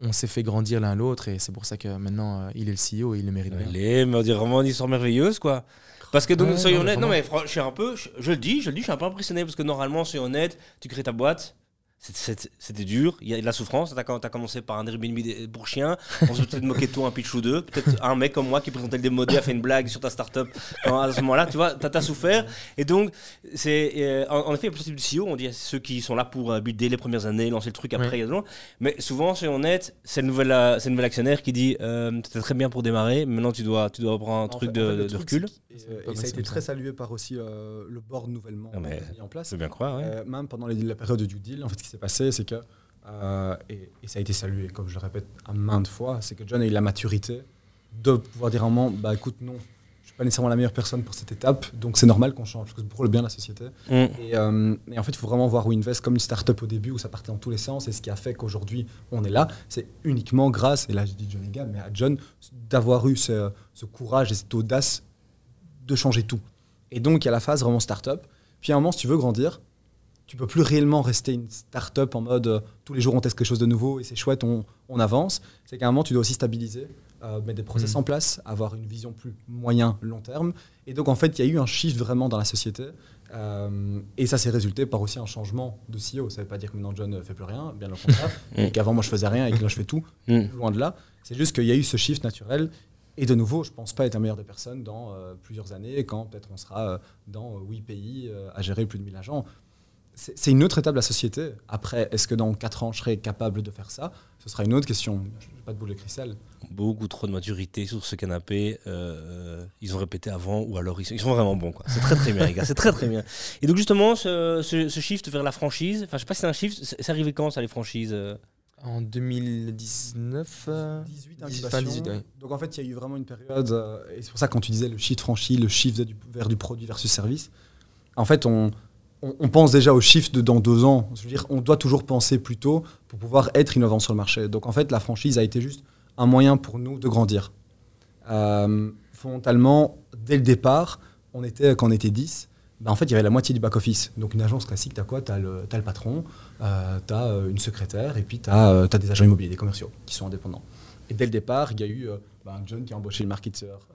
on s'est fait grandir l'un l'autre et c'est pour ça que maintenant euh, il est le CEO et il le mérite. Il est, mais on dirait vraiment une histoire merveilleuse quoi. Parce que donc, soyons honnêtes, non mais je suis un peu, je, le dis, je le dis, je suis un peu impressionné parce que normalement, soyons honnêtes, tu crées ta boîte, c'était dur, il y a de la souffrance. Tu as, commencé par un Airbnb pour chiens, on se peut-être moquer de toi un pitch ou deux. Peut-être un mec comme moi qui présentait le démodé a fait une blague sur ta startup à ce moment-là, tu vois, tu as, souffert. Et donc, c'est euh, en, effet, il y a plusieurs types de CEO. On dit ceux qui sont là pour euh, builder les premières années, lancer le truc après. y a Mais souvent, si on est, c'est le nouvel, euh, c'est le nouvel actionnaire qui dit euh, C'était très bien pour démarrer, maintenant tu dois, tu dois prendre un truc de, recul. Et, ça a été très salué par aussi le board nouvellement ah, mis en place. Je bien croire. même pendant la période du deal, en fait, s'est passé, c'est que et, et, ça a été salué, comme je le répète à maintes fois, c'est que John a eu la maturité de pouvoir dire à un moment, bah écoute, non, pas nécessairement la meilleure personne pour cette étape, donc c'est normal qu'on change, parce que pour le bien de la société. Mm. Euh, et, en fait, il faut vraiment voir WinVest comme une start-up au début où ça partait dans tous les sens, et ce qui a fait qu'aujourd'hui on est là, c'est uniquement grâce, et là je dis John Egan, mais à John, d'avoir eu ce, courage et cette audace de changer tout. Et donc il y a la phase vraiment start-up. Puis à un moment, si tu veux grandir, tu peux plus réellement rester une start-up en mode euh, tous les jours on teste quelque chose de nouveau et c'est chouette, on, on avance. C'est qu'à un moment, tu dois aussi stabiliser euh, mettre des process mm. en place, avoir une vision plus moyen, long terme. Et donc, en fait, il y a eu un shift vraiment dans la société. Euh, et ça s'est résulté par aussi un changement de CEO. Ça ne veut pas dire que maintenant John ne fait plus rien, bien au contraire. et qu'avant, moi, je faisais rien et que là, je fais tout. Mm. Loin de là. C'est juste qu'il y a eu ce shift naturel. Et de nouveau, je ne pense pas être la meilleure des personnes dans euh, plusieurs années, quand peut-être on sera dans huit pays à gérer plus de 1000 agents c'est une autre étape de la société. Après, est-ce que dans 4 ans, je serai capable de faire ça? Ce sera une autre question. Je n'ai pas de boule de cristal. Beaucoup trop de maturité sur ce canapé. Euh, ils ont répété avant ou alors ils sont, ils sont vraiment bons. C'est très très bien, les gars. C'est très très bien. Et donc, justement, ce, shift vers la franchise, enfin, je sais pas si c'est un shift, c'est arrivé quand ça, les franchises euh? En 2019 18, 18 Donc en fait, il y a eu vraiment une période, euh, et c'est pour ça quand tu disais le shift franchise, le shift vers du produit versus service, en fait, on, on, pense déjà au shift de dans deux ans. On doit toujours penser plus tôt pour pouvoir être innovant sur le marché. Donc en fait, la franchise a été juste un moyen pour nous de grandir. Euh, fondamentalement, dès le départ, on était, quand on était 10, ben en fait, il y avait la moitié du back-office. Donc une agence classique, tu as quoi? Tu le patron, euh, tu as euh, une secrétaire, et puis tu as, as, des agents immobiliers, des commerciaux qui sont indépendants. Et dès le départ, il y a eu ben, John qui a embauché le marketeur,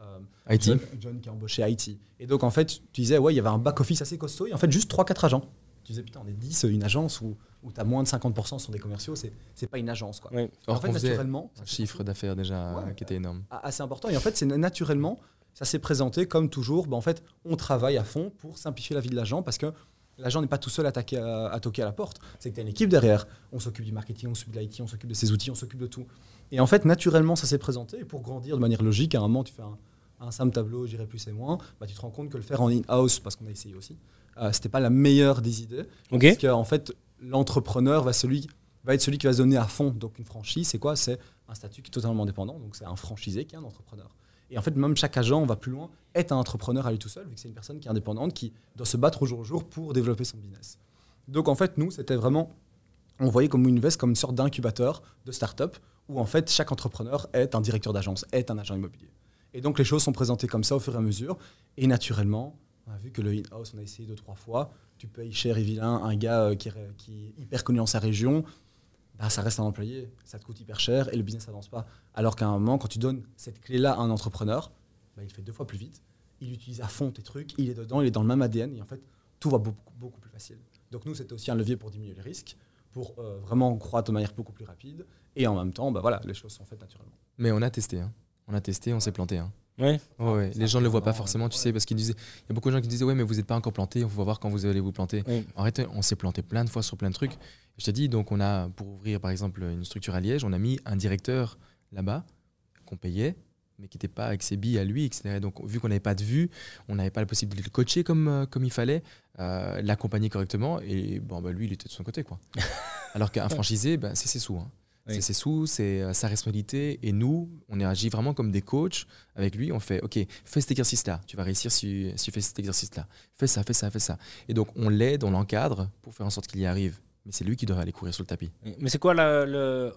IT. John, qui a embauché IT. Et donc, en fait, tu disais, ouais, il y avait un back-office assez costaud, et en fait, juste 3-4 agents. Tu disais, putain, on est 10, une agence où, où tu as moins de 50% sont des commerciaux, c'est, c'est pas une agence. Quoi. en fait, naturellement. Un chiffre d'affaires déjà qui était énorme. Assez important. Et en fait, c'est naturellement, ça s'est présenté comme toujours, ben, en fait, on travaille à fond pour simplifier la vie de l'agent parce que l'agent n'est pas tout seul à, à, à, toquer à la porte. C'est que tu as une équipe derrière. On s'occupe du marketing, on s'occupe de l'IT, on s'occupe de ses outils, on s'occupe de tout. Et en fait, naturellement, ça s'est présenté. Et pour grandir de manière logique, à un moment, tu fais un un simple tableau, j'irai plus et moins, bah, tu te rends compte que le faire en in-house, parce qu'on a essayé aussi, euh, c'était pas la meilleure des idées. Parce qu'en fait, l'entrepreneur va, celui, va être celui qui va se donner à fond. Donc une franchise, c'est quoi? C'est un statut qui est totalement indépendant. Donc c'est un franchisé qui est un entrepreneur. Et en fait, même chaque agent, on va plus loin, est un entrepreneur à lui tout seul, vu que c'est une personne qui est indépendante, qui doit se battre au jour au jour pour développer son business. Donc en fait, nous, c'était vraiment, on voyait comme une veste comme une sorte d'incubateur de start-up, où en fait, chaque entrepreneur est un directeur d'agence, est un agent immobilier. Et donc les choses sont présentées comme ça au fur et à mesure. Et naturellement, on a vu que le in-house, on a essayé deux, trois fois. Tu payes cher et vilain un gars euh, qui, est, hyper connu dans sa région. Bah, ça reste un employé, ça te coûte hyper cher et le business n'avance pas. Alors qu'à un moment, quand tu donnes cette clé-là à un entrepreneur, bah, il fait deux fois plus vite, il utilise à fond tes trucs, il est dedans, il est dans le même ADN et en fait, tout va beaucoup, plus facile. Donc nous, c'était aussi un levier pour diminuer les risques, pour euh, vraiment croître de manière beaucoup plus rapide et en même temps, bah, voilà, les choses sont faites naturellement. Mais on a testé. Hein. On a testé, on s'est planté. Hein. Ouais. ouais. Les gens ne le voient pas forcément, tu sais, parce qu'ils disaient. Il y a beaucoup de gens qui disaient, ouais, mais vous n'êtes pas encore planté, on va voir quand vous allez vous planter. En réalité, on s'est planté plein de fois sur plein de trucs. Je t'ai dit, donc on a, pour ouvrir par exemple une structure à Liège, on a mis un directeur là-bas qu'on payait, mais qui n'était pas avec ses billes à lui, etc. Donc, vu qu'on n'avait pas de vue, on n'avait pas la possibilité de le coacher comme, euh, comme il fallait, euh, l'accompagner correctement, et bon, bah, lui, il était de son côté. quoi. Alors qu'un franchisé, bah, c'est ses sous. Hein. C'est ses sous, c'est euh, sa responsabilité. Et nous, on agit vraiment comme des coachs avec lui. On fait, OK, fais cet exercice-là. Tu vas réussir si, si tu fais cet exercice-là. Fais ça, fais ça, fais ça. Et donc, on l'aide, on l'encadre pour faire en sorte qu'il y arrive mais c'est lui qui devrait aller courir sur le tapis. Mais c'est quoi le,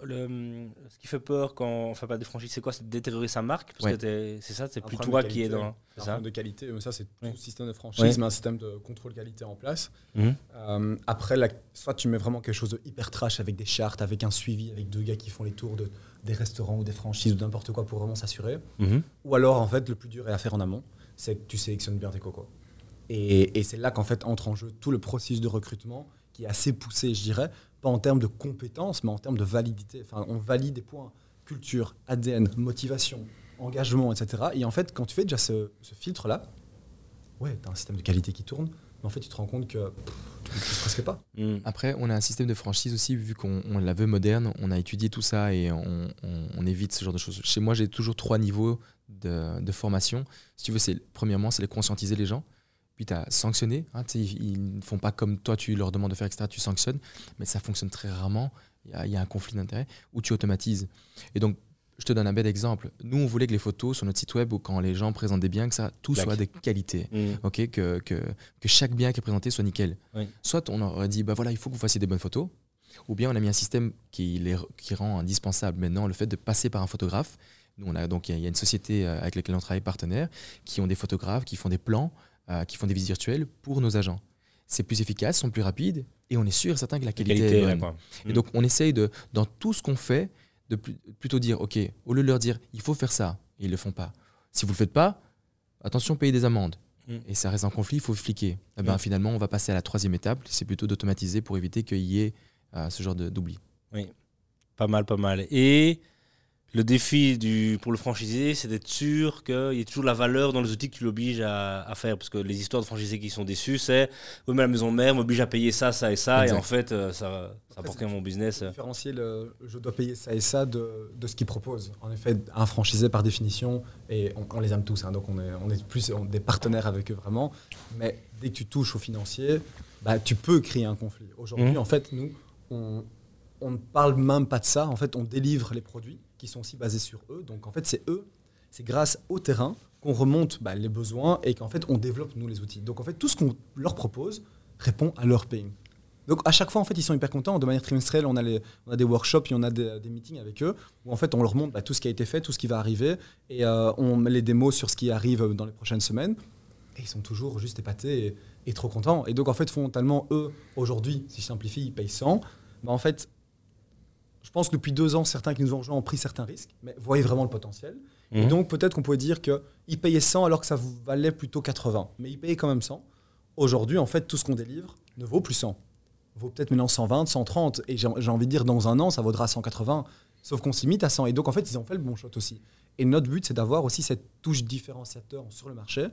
ce qui fait peur quand on fait pas de franchise C'est quoi? C'est de détériorer sa marque? Parce que c'est ça, c'est plus toi qui est dans. C'est un problème de qualité. Ça, c'est tout système de franchise, mais un système de contrôle qualité en place. Mhm. Euh, après, soit tu mets vraiment quelque chose de hyper trash avec des chartes, avec un suivi, avec deux gars qui font les tours de, des restaurants ou des franchises ou n'importe quoi pour vraiment s'assurer. Mhm. Ou alors, en fait, le plus dur est à faire en amont, c'est que tu sélectionnes bien tes cocos. Et, et c'est là qu'en fait entre en jeu tout le processus de recrutement qui est assez poussé, je dirais, pas en termes de compétences, mais en termes de validité. Enfin, on valide des points culture, ADN, motivation, engagement, etc. Et en fait, quand tu fais déjà ce, filtre-là, ouais, tu as un système de qualité qui tourne, mais en fait, tu te rends compte que tu ne presque pas. Mm. Après, on a un système de franchise aussi, vu qu'on la veut moderne, on a étudié tout ça et on, évite ce genre de choses. Chez moi, j'ai toujours trois niveaux de, de formation. Si tu veux, c'est premièrement, c'est de conscientiser les gens puis tu as sanctionné. Hein, ils ne font pas comme toi, tu leur demandes de faire, etc. Tu sanctionnes, mais ça fonctionne très rarement. il y, a un conflit d'intérêts, ou tu automatises. Et donc, je te donne un bel exemple. Nous, on voulait que les photos sur notre site web ou quand les gens présentent des biens, que ça, tout soit de qualité. Mm. ok que, que, que, chaque bien qui est présenté soit nickel. Soit on aurait dit, bah voilà, il faut que vous fassiez des bonnes photos. Ou bien on a mis un système qui, les, qui rend indispensable maintenant le fait de passer par un photographe. Nous, on a, donc, il y, a une société euh, avec laquelle on travaille, partenaire, qui ont des photographes, qui font des plans, euh, qui font des visites virtuelles pour nos agents. C'est plus efficace, sont plus rapides, et on est sûr et certain que la qualité, est bonne. Et mm. donc, on essaye de, dans tout ce qu'on fait, de plutôt dire, OK, au lieu de leur dire, il faut faire ça, et ils ne le font pas. Si vous ne le faites pas, attention, payez des amendes. Mm. Et ça reste en conflit, il faut fliquer. Eh ben. Finalement, on va passer à la troisième étape, c'est plutôt d'automatiser pour éviter qu'il y ait euh, ce genre d'oubli. Oui, pas mal, pas mal. Et le défi du, pour le franchisé, c'est d'être sûr qu'il y ait toujours la valeur dans les outils que tu l'obliges à, faire. Parce que les histoires de franchisés qui sont déçus, c'est oui, mais la maison mère m'oblige à payer ça, ça et ça. Et en fait, euh, ça, ça apporte mon business. Différencier le je dois payer ça et ça de, de ce qu'ils proposent. En effet, un franchisé, par définition, et on, les aime tous, hein, donc on est, on est plus des partenaires avec eux vraiment. Mais dès que tu touches au financier, bah, tu peux créer un conflit. Aujourd'hui, mmh. en fait, nous, on, on ne parle même pas de ça. En fait, on délivre les produits qui sont aussi basés sur eux. Donc en fait, c'est eux, c'est grâce au terrain qu'on remonte bah, les besoins et qu'en fait, on développe nous les outils. Donc en fait, tout ce qu'on leur propose répond à leur pays. Donc à chaque fois, en fait, ils sont hyper contents. De manière trimestrielle, on a, les, on a des workshops on a des, meetings avec eux où en fait, on leur montre bah, tout ce qui a été fait, tout ce qui va arriver et euh, on met les démos sur ce qui arrive dans les prochaines semaines. Et ils sont toujours juste épatés et, trop contents. Et donc en fait, fondamentalement, eux, aujourd'hui, si je simplifie, ils payent 100. Bah, en fait, je pense que depuis deux ans, certains qui nous ont rejoints ont pris certains risques, mais voyaient vraiment le potentiel. Et mhm. donc, peut-être qu'on pouvait dire qu'ils payaient 100 alors que ça valait plutôt 80. Mais ils payaient quand même 100. Aujourd'hui, en fait, tout ce qu'on délivre ne vaut plus 100. Vaut peut-être maintenant 120, 130. Et j'ai envie de dire, dans un an, ça vaudra 180. Sauf qu'on se limite à 100. Et donc, en fait, ils ont fait le bon shot aussi. Et notre but, c'est d'avoir aussi cette touche différenciateur sur le marché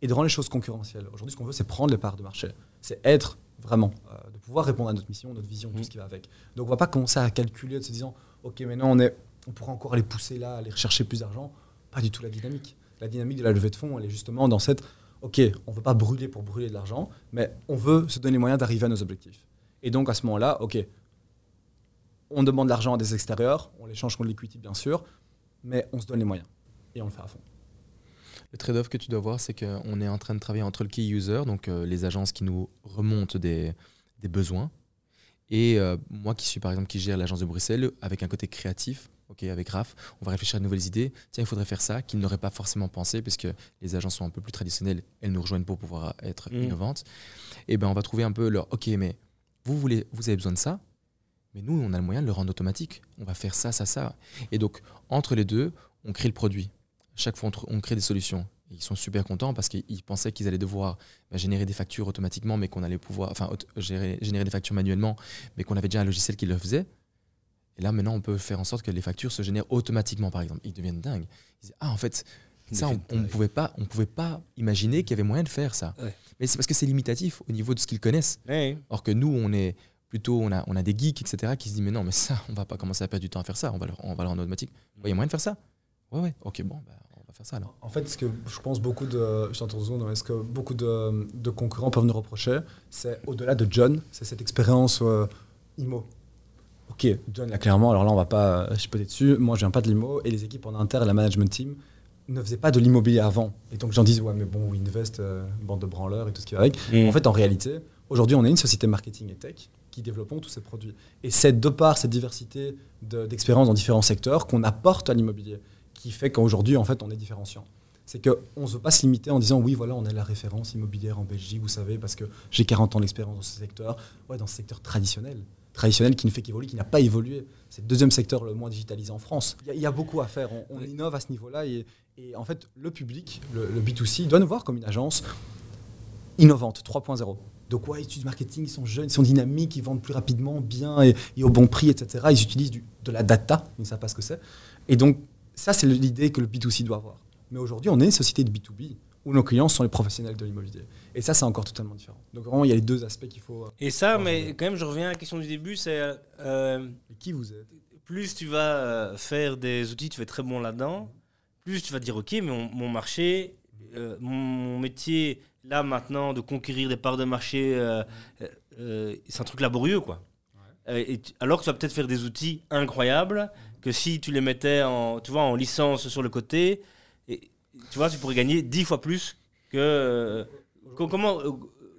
et de rendre les choses concurrentielles. Aujourd'hui, ce qu'on veut, c'est prendre les parts de marché. C'est être vraiment, euh, de pouvoir répondre à notre mission, notre vision, tout mmh. ce qui va avec. Donc on va pas commencer à calculer en se disant, ok, maintenant on, est, on pourra encore aller pousser là, aller rechercher plus d'argent. Pas du tout la dynamique. La dynamique de la levée de fonds, elle est justement dans cette, ok, on veut pas brûler pour brûler de l'argent, mais on veut se donner les moyens d'arriver à nos objectifs. Et donc à ce moment-là, ok, on demande l'argent à des extérieurs, on l'échange contre l'equity bien sûr, mais on se donne les moyens et on le fait à fond. Le trade-off que tu dois voir, c'est qu'on est en train de travailler entre le key user, donc euh, les agences qui nous remontent des, besoins, et euh, moi qui suis par exemple qui gère l'agence de Bruxelles avec un côté créatif. ok, avec Raph, on va réfléchir à de nouvelles idées. Tiens, il faudrait faire ça, qu'ils n'auraient pas forcément pensé, puisque les agences sont un peu plus traditionnelles, elles nous rejoignent pour pouvoir être mmh. innovantes. Et ben, on va trouver un peu leur, ok, mais vous voulez, vous avez besoin de ça, mais nous, on a le moyen de le rendre automatique. On va faire ça, ça, ça. Et donc, entre les deux, on crée le produit chaque fois, on, crée des solutions. ils sont super contents parce qu'ils pensaient qu'ils allaient devoir bah, générer des factures automatiquement, mais qu'on allait pouvoir, enfin, générer, des factures manuellement, mais qu'on avait déjà un logiciel qui le faisait. Et là, maintenant, on peut faire en sorte que les factures se génèrent automatiquement, par exemple. Ils deviennent dingues. Ils disent, ah, en fait, ça, on ne pouvait, pas, on pouvait pas imaginer qu'il y avait moyen de faire ça. Mais c'est parce que c'est limitatif au niveau de ce qu'ils connaissent. Or que nous, on est plutôt, on a, on a des geeks, etc., qui se disent, mais non, mais ça, on va pas commencer à perdre du temps à faire ça, on va le, on va le rendre automatique. Il y a moyen de faire ça Ouais, ouais, ok, bon, bah, on va faire ça alors. En fait, ce que je pense beaucoup de, je ce que beaucoup de, de, concurrents peuvent nous reprocher, c'est au-delà de John, c'est cette expérience euh, IMO. Ok, John, là, clairement, alors là, on va pas euh, chipoter dessus. Moi, je viens pas de l'IMO et les équipes en interne, la management team, ne faisaient pas de l'immobilier avant. Et donc, j'en disais, ouais, mais bon, Winvest, euh, bande de branleurs et tout ce qui va avec. Mm. En fait, en réalité, aujourd'hui, on est une société marketing et tech qui développons tous ces produits. Et c'est de par cette diversité d'expériences dans différents secteurs qu'on apporte à l'immobilier qui fait qu'aujourd'hui, en fait, on est différenciant. C'est qu'on ne veut pas se limiter en disant oui, voilà, on est la référence immobilière en Belgique, vous savez, parce que j'ai 40 ans d'expérience dans ce secteur. Ouais, dans ce secteur traditionnel. Traditionnel qui ne fait qu'évoluer, qui n'a pas évolué. C'est le deuxième secteur le moins digitalisé en France. Il y, a beaucoup à faire. On, innove à ce niveau-là. Et, en fait, le public, le, B2C, doit nous voir comme une agence innovante, 3.0. Donc, ouais, ils utilisent marketing, ils sont jeunes, ils sont dynamiques, ils vendent plus rapidement, bien et, au bon prix, etc. Ils utilisent de la data, ils ne savent pas ce que c'est. Et donc, ça, c'est l'idée que le B2C doit avoir. Mais aujourd'hui, on est une société de B2B où nos clients sont les professionnels de l'immobilier. Et ça, c'est encore totalement différent. Donc vraiment, il y a les deux aspects qu'il faut. Euh, Et ça, mais quand même, je reviens à la question du début, c'est euh, qui vous êtes? Plus tu vas euh, faire des outils, tu vas être très bon là-dedans. Plus tu vas dire, ok, mais mon, marché, mon, métier, là maintenant, de conquérir des parts de marché, c'est un truc laborieux, quoi. alors que tu vas peut-être faire des outils incroyables que si tu les mettais en, tu vois, en licence sur le côté, et, tu vois, tu pourrais gagner 10 fois plus que. comment,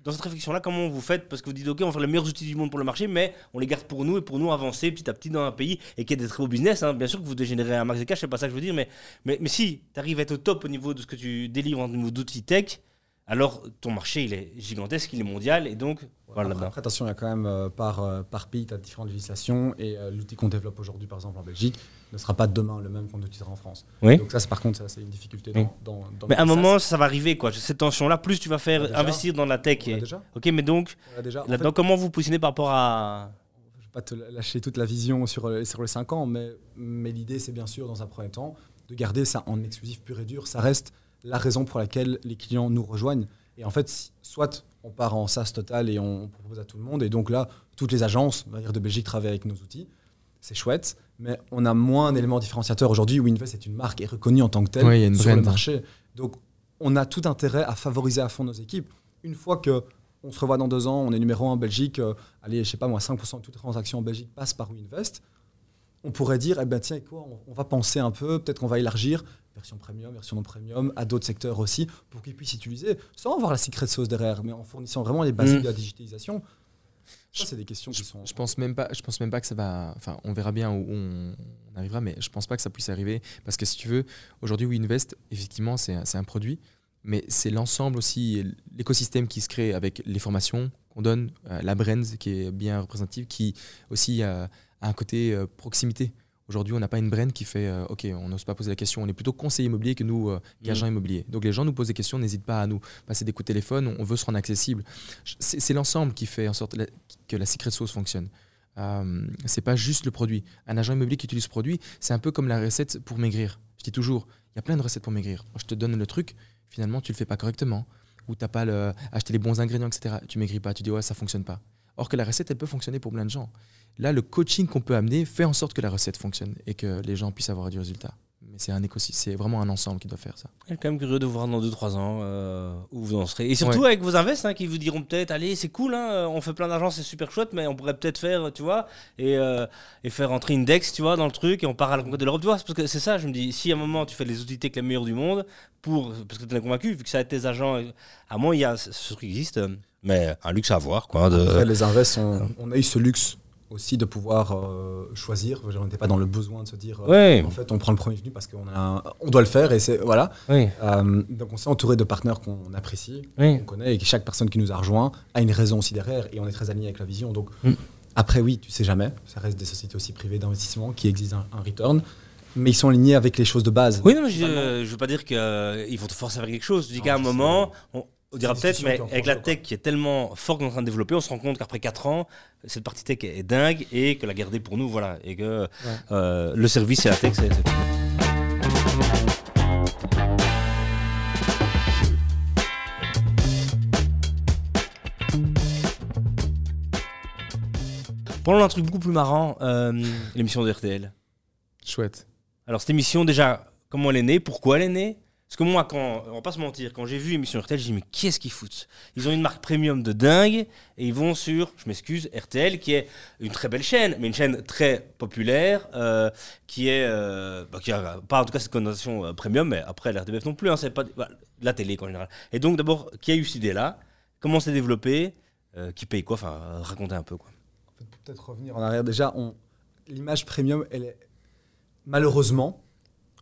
dans cette réflexion-là, comment vous faites? Parce que vous dites, OK, on va faire les meilleurs outils du monde pour le marché, mais on les garde pour nous et pour nous avancer petit à petit dans un pays et qu'il y ait des très beaux business. Hein. Bien sûr que vous dégénérez un max de cash, c'est pas ça que je veux dire, mais, mais, mais si tu arrives à être au top au niveau de ce que tu délivres en niveau d'outils tech, alors ton marché il est gigantesque, il est mondial et donc voilà. Après, attention, il y a quand même euh, par, euh, par pays, tu as différentes législations et euh, l'outil qu'on développe aujourd'hui par exemple en Belgique ne sera pas demain le même qu'on utilisera en France. Oui. Donc ça, par contre, ça, c'est une difficulté dans, Mais à un moment, ça va arriver quoi. Cette tension-là, plus tu vas faire investir dans la tech. Et... Ok, mais donc là-dedans, comment vous positionnez par rapport à Je vais pas te lâcher toute la vision sur, sur les 5 ans, mais, mais l'idée, c'est bien sûr, dans un premier temps, de garder ça en exclusif pur et dur. Ça reste la raison pour laquelle les clients nous rejoignent. Et en fait, soit on part en SaaS total et on propose à tout le monde, et donc là, toutes les agences de Belgique travaillent avec nos outils. C'est chouette, mais on a moins d'éléments différenciateurs aujourd'hui où Invest est une marque et reconnue en tant que telle sur le marché. Donc, on a tout intérêt à favoriser à fond nos équipes. Une fois que on se revoit dans deux ans, on est numéro un en Belgique, euh, allez, je sais pas moi, 5% de toutes les transactions en Belgique passent par WeInvest on pourrait dire, eh ben, tiens, quoi, on, va penser un peu, peut-être qu'on va élargir, version premium, version non premium, à d'autres secteurs aussi, pour qu'ils puissent utiliser, sans avoir la secret sauce derrière, mais en fournissant vraiment les basiques mm. de la digitalisation. Ça, c'est des questions qui sont. Je pense même pas. Je pense même pas que ça va. Enfin, on verra bien où on, arrivera, mais je pense pas que ça puisse arriver parce que si tu veux, aujourd'hui, WeInvest, effectivement, c'est un, produit, mais c'est l'ensemble aussi, l'écosystème qui se crée avec les formations qu'on donne, euh, la brand qui est bien représentative, qui aussi a un côté euh, proximité. Aujourd'hui, on n'a pas une brand qui fait euh, OK, on n'ose pas poser la question. On est plutôt conseiller immobilier que nous, euh, qu'agent mm. immobilier. Donc les gens nous posent des questions, n'hésitent pas à nous passer des coups de téléphone. On veut se rendre accessible. C'est l'ensemble qui fait en sorte que la secret sauce fonctionne. Euh, c'est pas juste le produit. Un agent immobilier qui utilise ce produit, c'est un peu comme la recette pour maigrir. Je dis toujours, il y a plein de recettes pour maigrir. je te donne le truc, finalement, tu le fais pas correctement, ou tu n'as pas le, acheté les bons ingrédients, etc. Tu maigris pas, tu dis ouais, ça fonctionne pas. Or que la recette, elle peut fonctionner pour plein de gens. Là, le coaching qu'on peut amener fait en sorte que la recette fonctionne et que les gens puissent avoir du résultat. Mais c'est un c'est vraiment un ensemble qui doit faire ça. Je suis quand même curieux de voir dans 2-3 ans euh, où vous en serez. Et surtout avec vos invests hein, qui vous diront peut-être Allez, c'est cool, hein, on fait plein d'argent, c'est super chouette, mais on pourrait peut-être faire, tu vois, et, euh, et, faire entrer Index, tu vois, dans le truc, et on part à la conquête de l'Europe. Tu vois, parce que c'est ça, je me dis Si à un moment tu fais les outils tech les meilleurs du monde, pour, parce que tu es convaincu, vu que ça a été tes agents, à moins il y a ce truc qui existe, mais un luxe à voir. Quoi, de... les invests, on a eu ce luxe aussi de pouvoir euh, choisir. On n'était pas dans le besoin de se dire, euh, en fait, on prend le premier venu parce qu'on on doit le faire et c'est voilà. Euh, donc on s'est entouré de partenaires qu'on apprécie, qu'on connaît et que chaque personne qui nous a rejoint a une raison aussi derrière et on est très aligné avec la vision. Donc mm. après, oui, tu sais jamais. Ça reste des sociétés aussi privées d'investissement qui exigent un, return. Mais ils sont alignés avec les choses de base. Oui, non, je ne veux pas dire qu'ils vont te forcer à faire quelque chose. Je dis qu'à un moment, on dira peut-être, mais avec la tech qui est tellement forte en train de développer, on se rend compte qu'après 4 ans, cette partie tech est dingue et que la garder pour nous, voilà. Et que euh, le service et la tech, c'est. Parlons d'un truc beaucoup plus marrant, euh, l'émission de RTL. Chouette. Alors, cette émission, déjà, comment elle est née? Pourquoi elle est née? Parce que moi, quand, on va pas se mentir, quand j'ai vu émission RTL, j'ai dit, mais qu'est-ce qu'ils foutent? Ils ont une marque premium de dingue et ils vont sur, je m'excuse, RTL, qui est une très belle chaîne, mais une chaîne très populaire, euh, qui est, euh, bah, pas en tout cas cette connotation euh, premium, mais après l'RTBF non plus, hein, c'est pas bah, la télé en général. Et donc d'abord, qui a eu cette idée-là? Comment c'est développé? Qui paye quoi? Enfin, racontez un peu quoi. Peut-être revenir en arrière. Déjà, l'image premium, elle est malheureusement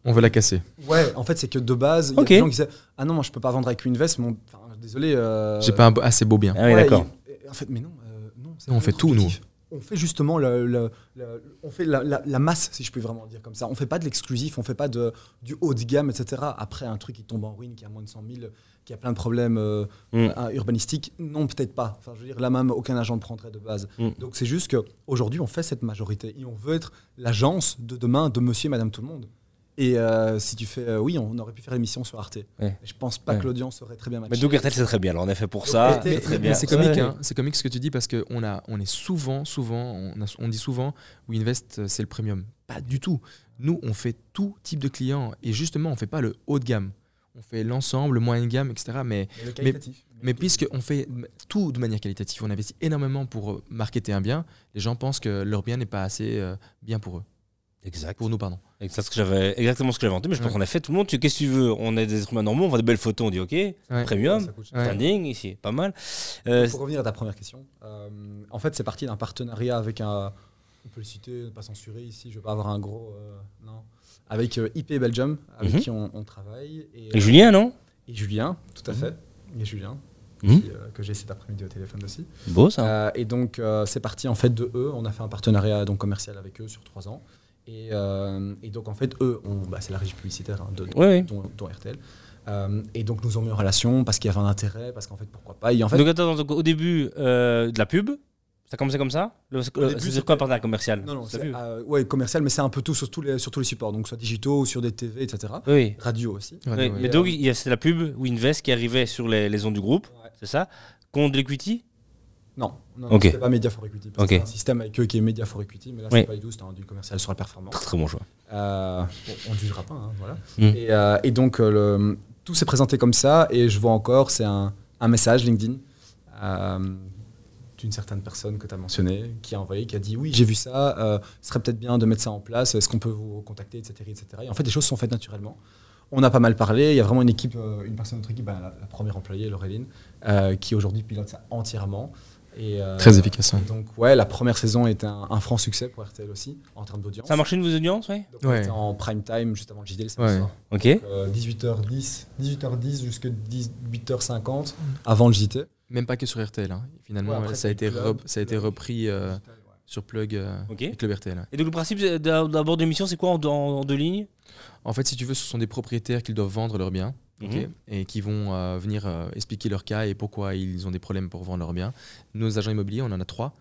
on veut la casser. Ouais, en fait, c'est que de base, il y a des gens qui disent Ah non, moi je peux pas vendre avec une veste, mon... désolé. Euh... J'ai pas un assez beau bien. Ah oui, d'accord. En fait, mais non, euh, non on fait tout, nous. On fait justement le, on fait la, masse, si je peux vraiment dire comme ça. On fait pas de l'exclusif, on fait pas de, du haut de gamme, etc. Après, un truc qui tombe en ruine, qui a moins de 100 000, qui a plein de problèmes euh, mm. urbanistiques, non, peut-être pas. Enfin, je veux dire, là même, aucun agent ne prendrait de base. Mm. Donc c'est juste qu'aujourd'hui, on fait cette majorité et on veut être l'agence de demain de monsieur et madame tout le monde. Et euh, si tu fais, euh, oui, on aurait pu faire l'émission sur Arte. Ouais. Je pense pas que l'audience aurait très bien matché. Mais Doug c'est très bien. Alors, en effet, pour ça, c'est comique. Hein. C'est comique ce que tu dis parce qu'on a, on est souvent, souvent, on, on dit souvent, we invest, euh, c'est le premium. Pas du tout. Nous, on fait tout type de clients et justement, on fait pas le haut de gamme. on fait l'ensemble, le moyen de gamme, etc. Mais, Mais mais puisque on fait tout de manière qualitative, on investit énormément pour marketer un bien, les gens pensent que leur bien n'est pas assez euh, bien pour eux. Exact. Pour nous, pardon. Exact, ce que j'avais, exactement ce que j'avais inventé, mais je pense Ouais. qu'on a fait tout le monde. Tu qu'est-ce que tu veux? On est des êtres humains normaux, on voit des belles photos, on dit ok, Ouais. premium. Ouais. standing ici, pas mal. Euh, Pour revenir à ta première question, euh, en fait, c'est parti d'un partenariat avec un. On peut le citer, ne pas censurer ici, je ne veux pas avoir un gros. euh, non. Avec euh, IP Belgium, avec Mhm. qui on, on travaille. Et, et Julien, non? et Julien, tout à Mhm. fait. Et Julien, Mhm. qui, euh, que j'ai cet après-midi au téléphone aussi. Beau ça. Euh, et donc, euh, c'est parti en fait de eux. On a fait un partenariat donc, commercial avec eux sur trois ans. Et, euh, et donc, en fait, eux, on- bah, c'est la régie publicitaire hein, de, Ouais, ouais. dont, dont RTL. Euh, et donc, nous ont mis en relation parce qu'il y avait un intérêt, parce qu'en fait, pourquoi pas. Et en fait, donc attends, donc, au début euh, de la pub, ça a commencé comme ça? C'est c'était- quoi un partenariat commercial? Non, non, euh, ouais, commercial, mais c'est un peu tout sur tous les, sur tous les supports, donc soit digitaux ou sur des TV, etc. Oui. Radio aussi. Oui, ouais. mais donc, il y a- c'est la pub Winvest qui arrivait sur les, les ondes du groupe, c'est ça? Contre l'equity? Non, non, Ok. c'est pas Media for Equity. Parce Ok. que c'est un système avec eux qui est Media for Equity, mais là, Oui. c'est pas du tout, c'est un du commercial sur la performance. Très très bon choix. Euh, on ne jugera pas, hein, voilà. Mm. Et, euh, et donc, euh, le- tout s'est présenté comme ça, et je vois encore, c'est un, un message LinkedIn d'une certaine personne que tu as mentionné, qui a envoyé, qui a dit Oui, j'ai vu ça, ce serait peut-être bien de mettre ça en place, est-ce qu'on peut vous contacter, etc., etc. Et en fait, les choses sont faites naturellement. On a pas mal parlé, il y a vraiment une équipe, une personne de notre équipe, ben, la, la première employée, Laureline, euh, qui aujourd'hui pilote ça entièrement. Et, euh, Très efficace. ouais. Donc, ouais, la première saison était un, un franc succès pour RTL aussi, en termes d'audience. Ça a marché de vos audiences, oui Donc, on Ouais. était en prime time juste avant le JDL Ouais. Ok. Euh, 18h10, 18h10 jusqu'à 18h50 avant le JT. Même pas que sur RTL. hein. Finalement, Ouais, après, ça, a été Club, ça a été repris euh, Digital, sur Plug euh, Ok. et Club RTL. Et donc le principe d'a- d'abord de l'émission, c'est quoi en, en- en deux lignes? En fait, si tu veux, ce sont des propriétaires qui doivent vendre leurs biens. Mhm. et qui vont euh, venir euh, expliquer leur cas et pourquoi ils ont des problèmes pour vendre leurs biens. Nos agents immobiliers, on en a trois,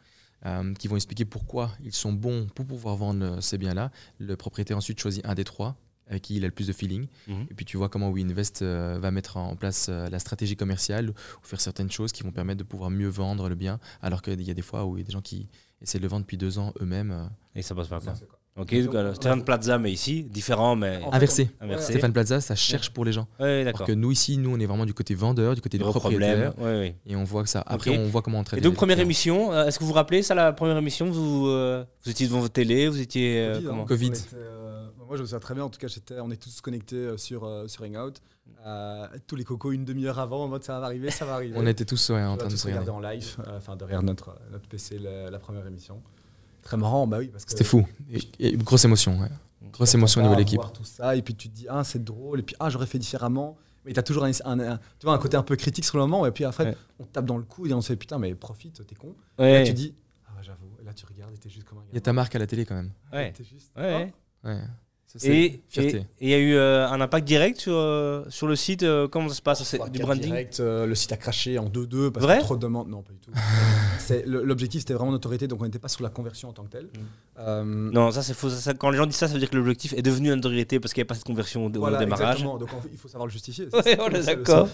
euh, qui vont expliquer pourquoi ils sont bons pour pouvoir vendre ces biens-là. Le propriétaire ensuite choisit un des trois avec qui il a le plus de feeling. Mhm. Et puis tu vois comment WeInvest euh, va mettre en place euh, la stratégie commerciale ou faire certaines choses qui vont permettre de pouvoir mieux vendre le bien, alors qu'il y a des fois où il y a des gens qui essaient de le vendre depuis deux ans eux-mêmes. euh, Et ça passe par quoi? Ça, c'est quoi? Ok, donc alors, Stéphane Plaza, mais ici, différent, mais. En fait, Inversé. Inversé. Stéphane Plaza, ça cherche pour les gens. Ouais, Alors que nous ici, nous, on est vraiment du côté vendeur, du côté des Gros propriétaires. problème. Ouais, ouais. Et on voit que ça. Après, on voit comment on traite. Et donc, les première clients. émission, euh, est-ce que vous vous rappelez ça, la première émission vous, euh, vous étiez devant votre télé Vous étiez. euh, Covid, hein. comment Covid. Était, euh, moi, je me souviens très bien. En tout cas, j'étais, on est tous connectés euh, sur, euh, sur Hangout. Euh, tous les cocos une demi-heure avant, en mode ça va arriver, ça va arriver. On était tous ouais, en train de se regarder. en live, euh, enfin derrière notre, notre PC, la, la première émission. Très marrant, bah oui, parce que C'était fou. Et, et grosse émotion. ouais. Grosse émotion au niveau de l'équipe. Tout ça, et puis tu te dis, ah, c'est drôle, et puis, ah, j'aurais fait différemment. Mais tu as toujours un, un- un- tu vois, un côté un peu critique sur le moment, et puis après, Ouais. on te tape dans le cou et on se fait, putain, mais profite, t'es con. Et Ouais. là, tu dis, ah, ouais, j'avoue, et là, tu regardes et t'es juste comme un Il y a ta marque à la télé quand même. Ouais. T'es juste, Ouais, ouais. Ouais. Ça, Et il y a eu euh, un impact direct sur, euh, sur le site euh, Comment ça se passe? C'est Fois du branding? direct, le site a craché en 2-2 parce qu'il y a trop de demandes. Non, pas du tout. L'objectif, c'était vraiment notoriété, donc on n'était pas sur la conversion en tant que telle. Euh, Non, ça c'est faux. Ça, quand les gens disent ça, ça veut dire que l'objectif est devenu une notoriété parce qu'il n'y a pas cette conversion au, au voilà, démarrage. exactement. Donc il faut savoir le justifier. Ouais, on est d'accord.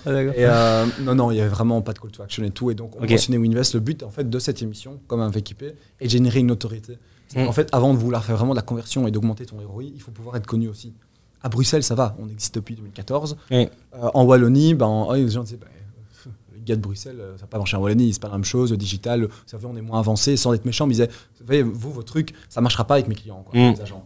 non, non, il y avait vraiment pas de call to action et tout. Et donc, on Ok. mentionnait Winvest. Le but, en fait, de cette émission, comme un VQP, est de générer une notoriété. En fait, avant de vouloir faire vraiment de la conversion et d'augmenter ton ROI, il faut pouvoir être connu aussi. À Bruxelles, ça va, on existe depuis 2014. Oui. Euh, en Wallonie, ben, oh, les gens disaient, ben, les gars de Bruxelles, euh, ça n'a pas marché en Wallonie, c'est pas la même chose, le digital, vous savez, on est moins avancé, sans être méchant, mais ils disaient, vous vous, votre truc, ça marchera pas avec mes clients, quoi, Mm. les agents.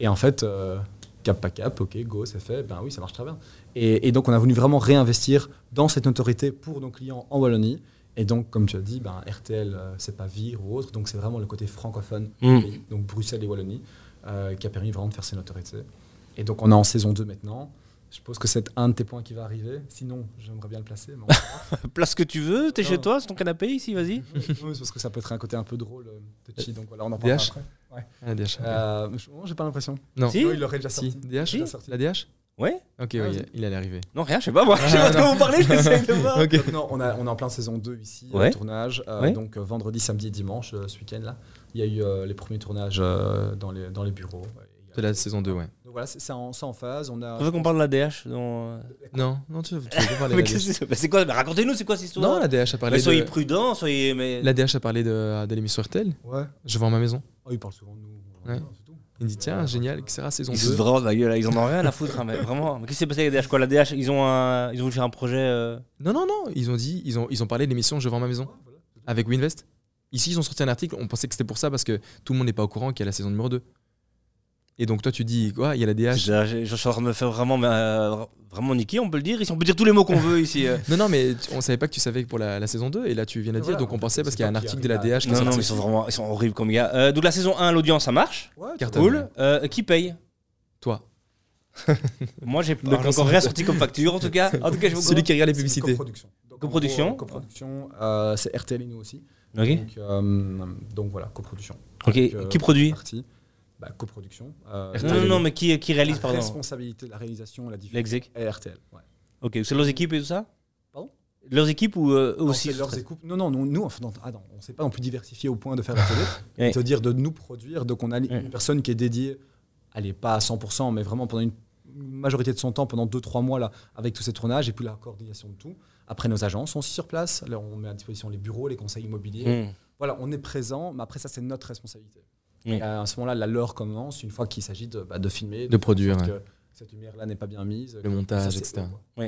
Et en fait, euh, cap pas cap, ok, go, c'est fait, ben oui, ça marche très bien. Et, et donc, on a voulu vraiment réinvestir dans cette notoriété pour nos clients en Wallonie. Et donc, comme tu as dit, ben, RTL, euh, c'est pas Vire ou autre, donc c'est vraiment le côté francophone Mm. du pays, donc Bruxelles et Wallonie, euh, qui a permis vraiment de faire ces notoriétés. Et donc, on est en saison 2 maintenant. Je suppose que c'est un de tes points qui va arriver. Sinon, j'aimerais bien le placer. Mais. Place ce que tu veux, t'es chez toi, c'est ton canapé ici, vas-y. Oui, parce que ça peut être un côté un peu drôle, euh, touchy. Donc voilà, on en parlera DH? après. Ah, DH. Euh, je- non, j'ai pas l'impression. Non. Si Non, il l'aurait déjà Si. DH sorti. La DH Ouais Ok, Ah, oui, il allait arriver. Non, rien, je sais pas moi. Je sais pas de quoi vous parlez, j'essaie de voir. Ok. Donc, non, on, a, on est en plein saison 2 ici, Ouais. euh, tournage. Euh, Ouais. Donc euh, vendredi, samedi et dimanche, euh, ce week-end là, il y a eu euh, les premiers tournages euh, dans, les, dans les bureaux. C'est la saison 2, ouais. Donc voilà, c'est c'est en, c'est en phase. On a. On veut qu'on parle de la DH dans... Non, non, tu, tu veux pas parler Mais de la qu'est-ce DH. que c'est Bah, C'est quoi Bah, Racontez-nous, c'est quoi cette histoire? Non, la DH a parlé Mais soyez de... prudents, soyez. Mais... La DH a parlé de, de l'émission RTL. Ouais. Je vends ma maison. Oh, il parle souvent de nous. Ouais. Il me dit tiens, génial, etc. Saison Ils 2. se foutent vraiment de la gueule, ils en ont rien à foutre. hein, mais vraiment. Mais qu'est-ce qui s'est passé avec DH quoi La DH, ils ont, un... ils ont voulu faire un projet. euh, Non, non, non, ils ont dit, ils ont, ils ont parlé de l'émission Je vends ma maison avec Winvest. Ici, ils ont sorti un article, on pensait que c'était pour ça parce que tout le monde n'est pas au courant qu'il y a la saison numéro 2. Et donc toi, tu dis quoi Il y a la DH. Je, je- je suis en train de me faire vraiment, mais, euh, vraiment niquer, on peut le dire. Ici, on peut dire tous les mots qu'on veut ici. euh. Non, non, mais on savait pas que tu savais que pour la, la saison 2, et là tu viens de Et dire, voilà, donc on pensait parce qu'il y a un article de la DH qui est Non, non, mais ils sont vraiment, ils sont horribles comme gars. Euh, donc la saison 1, l'audience, ça marche. Carton. Cool. Euh, qui paye? Toi. Moi, j'ai encore rien sorti comme facture, en tout cas. En tout cas, je vous Celui qui regarde les publicités. coproduction. Donc, Coproduction. euh, c'est RTL et nous aussi. Ok. Donc, donc voilà, coproduction. Ok. Donc, Qui produit? partie, bah, coproduction. Euh. Non, non, non, mais qui, qui réalise, la pardon responsabilité de la réalisation et la diffusion L'exec. est RTL. Ouais. Ok. C'est leurs équipes et tout ça Pardon? Leurs équipes ou euh, Non, aussi leurs écoupes. Non, non, nous, enfin, non, ah non, on ne s'est pas non plus diversifié au point de faire la télé. Ouais. C'est-à-dire de nous produire, donc on a une Ouais. personne qui est dédiée, allez, pas à 100%, mais vraiment pendant une majorité de son temps, pendant 2-3 mois, là, avec tous ces tournages et puis la coordination de tout. Après, nos agences sont aussi sur place. Là, on met à disposition les bureaux, les conseils immobiliers. Hmm. Voilà, on est présent, mais après, ça, c'est notre responsabilité. Oui. Et à ce moment-là, la leur commence une fois qu'il s'agit de, bah, de filmer, De produire, que cette lumière-là n'est pas bien mise. Le montage, etc. eux, quoi.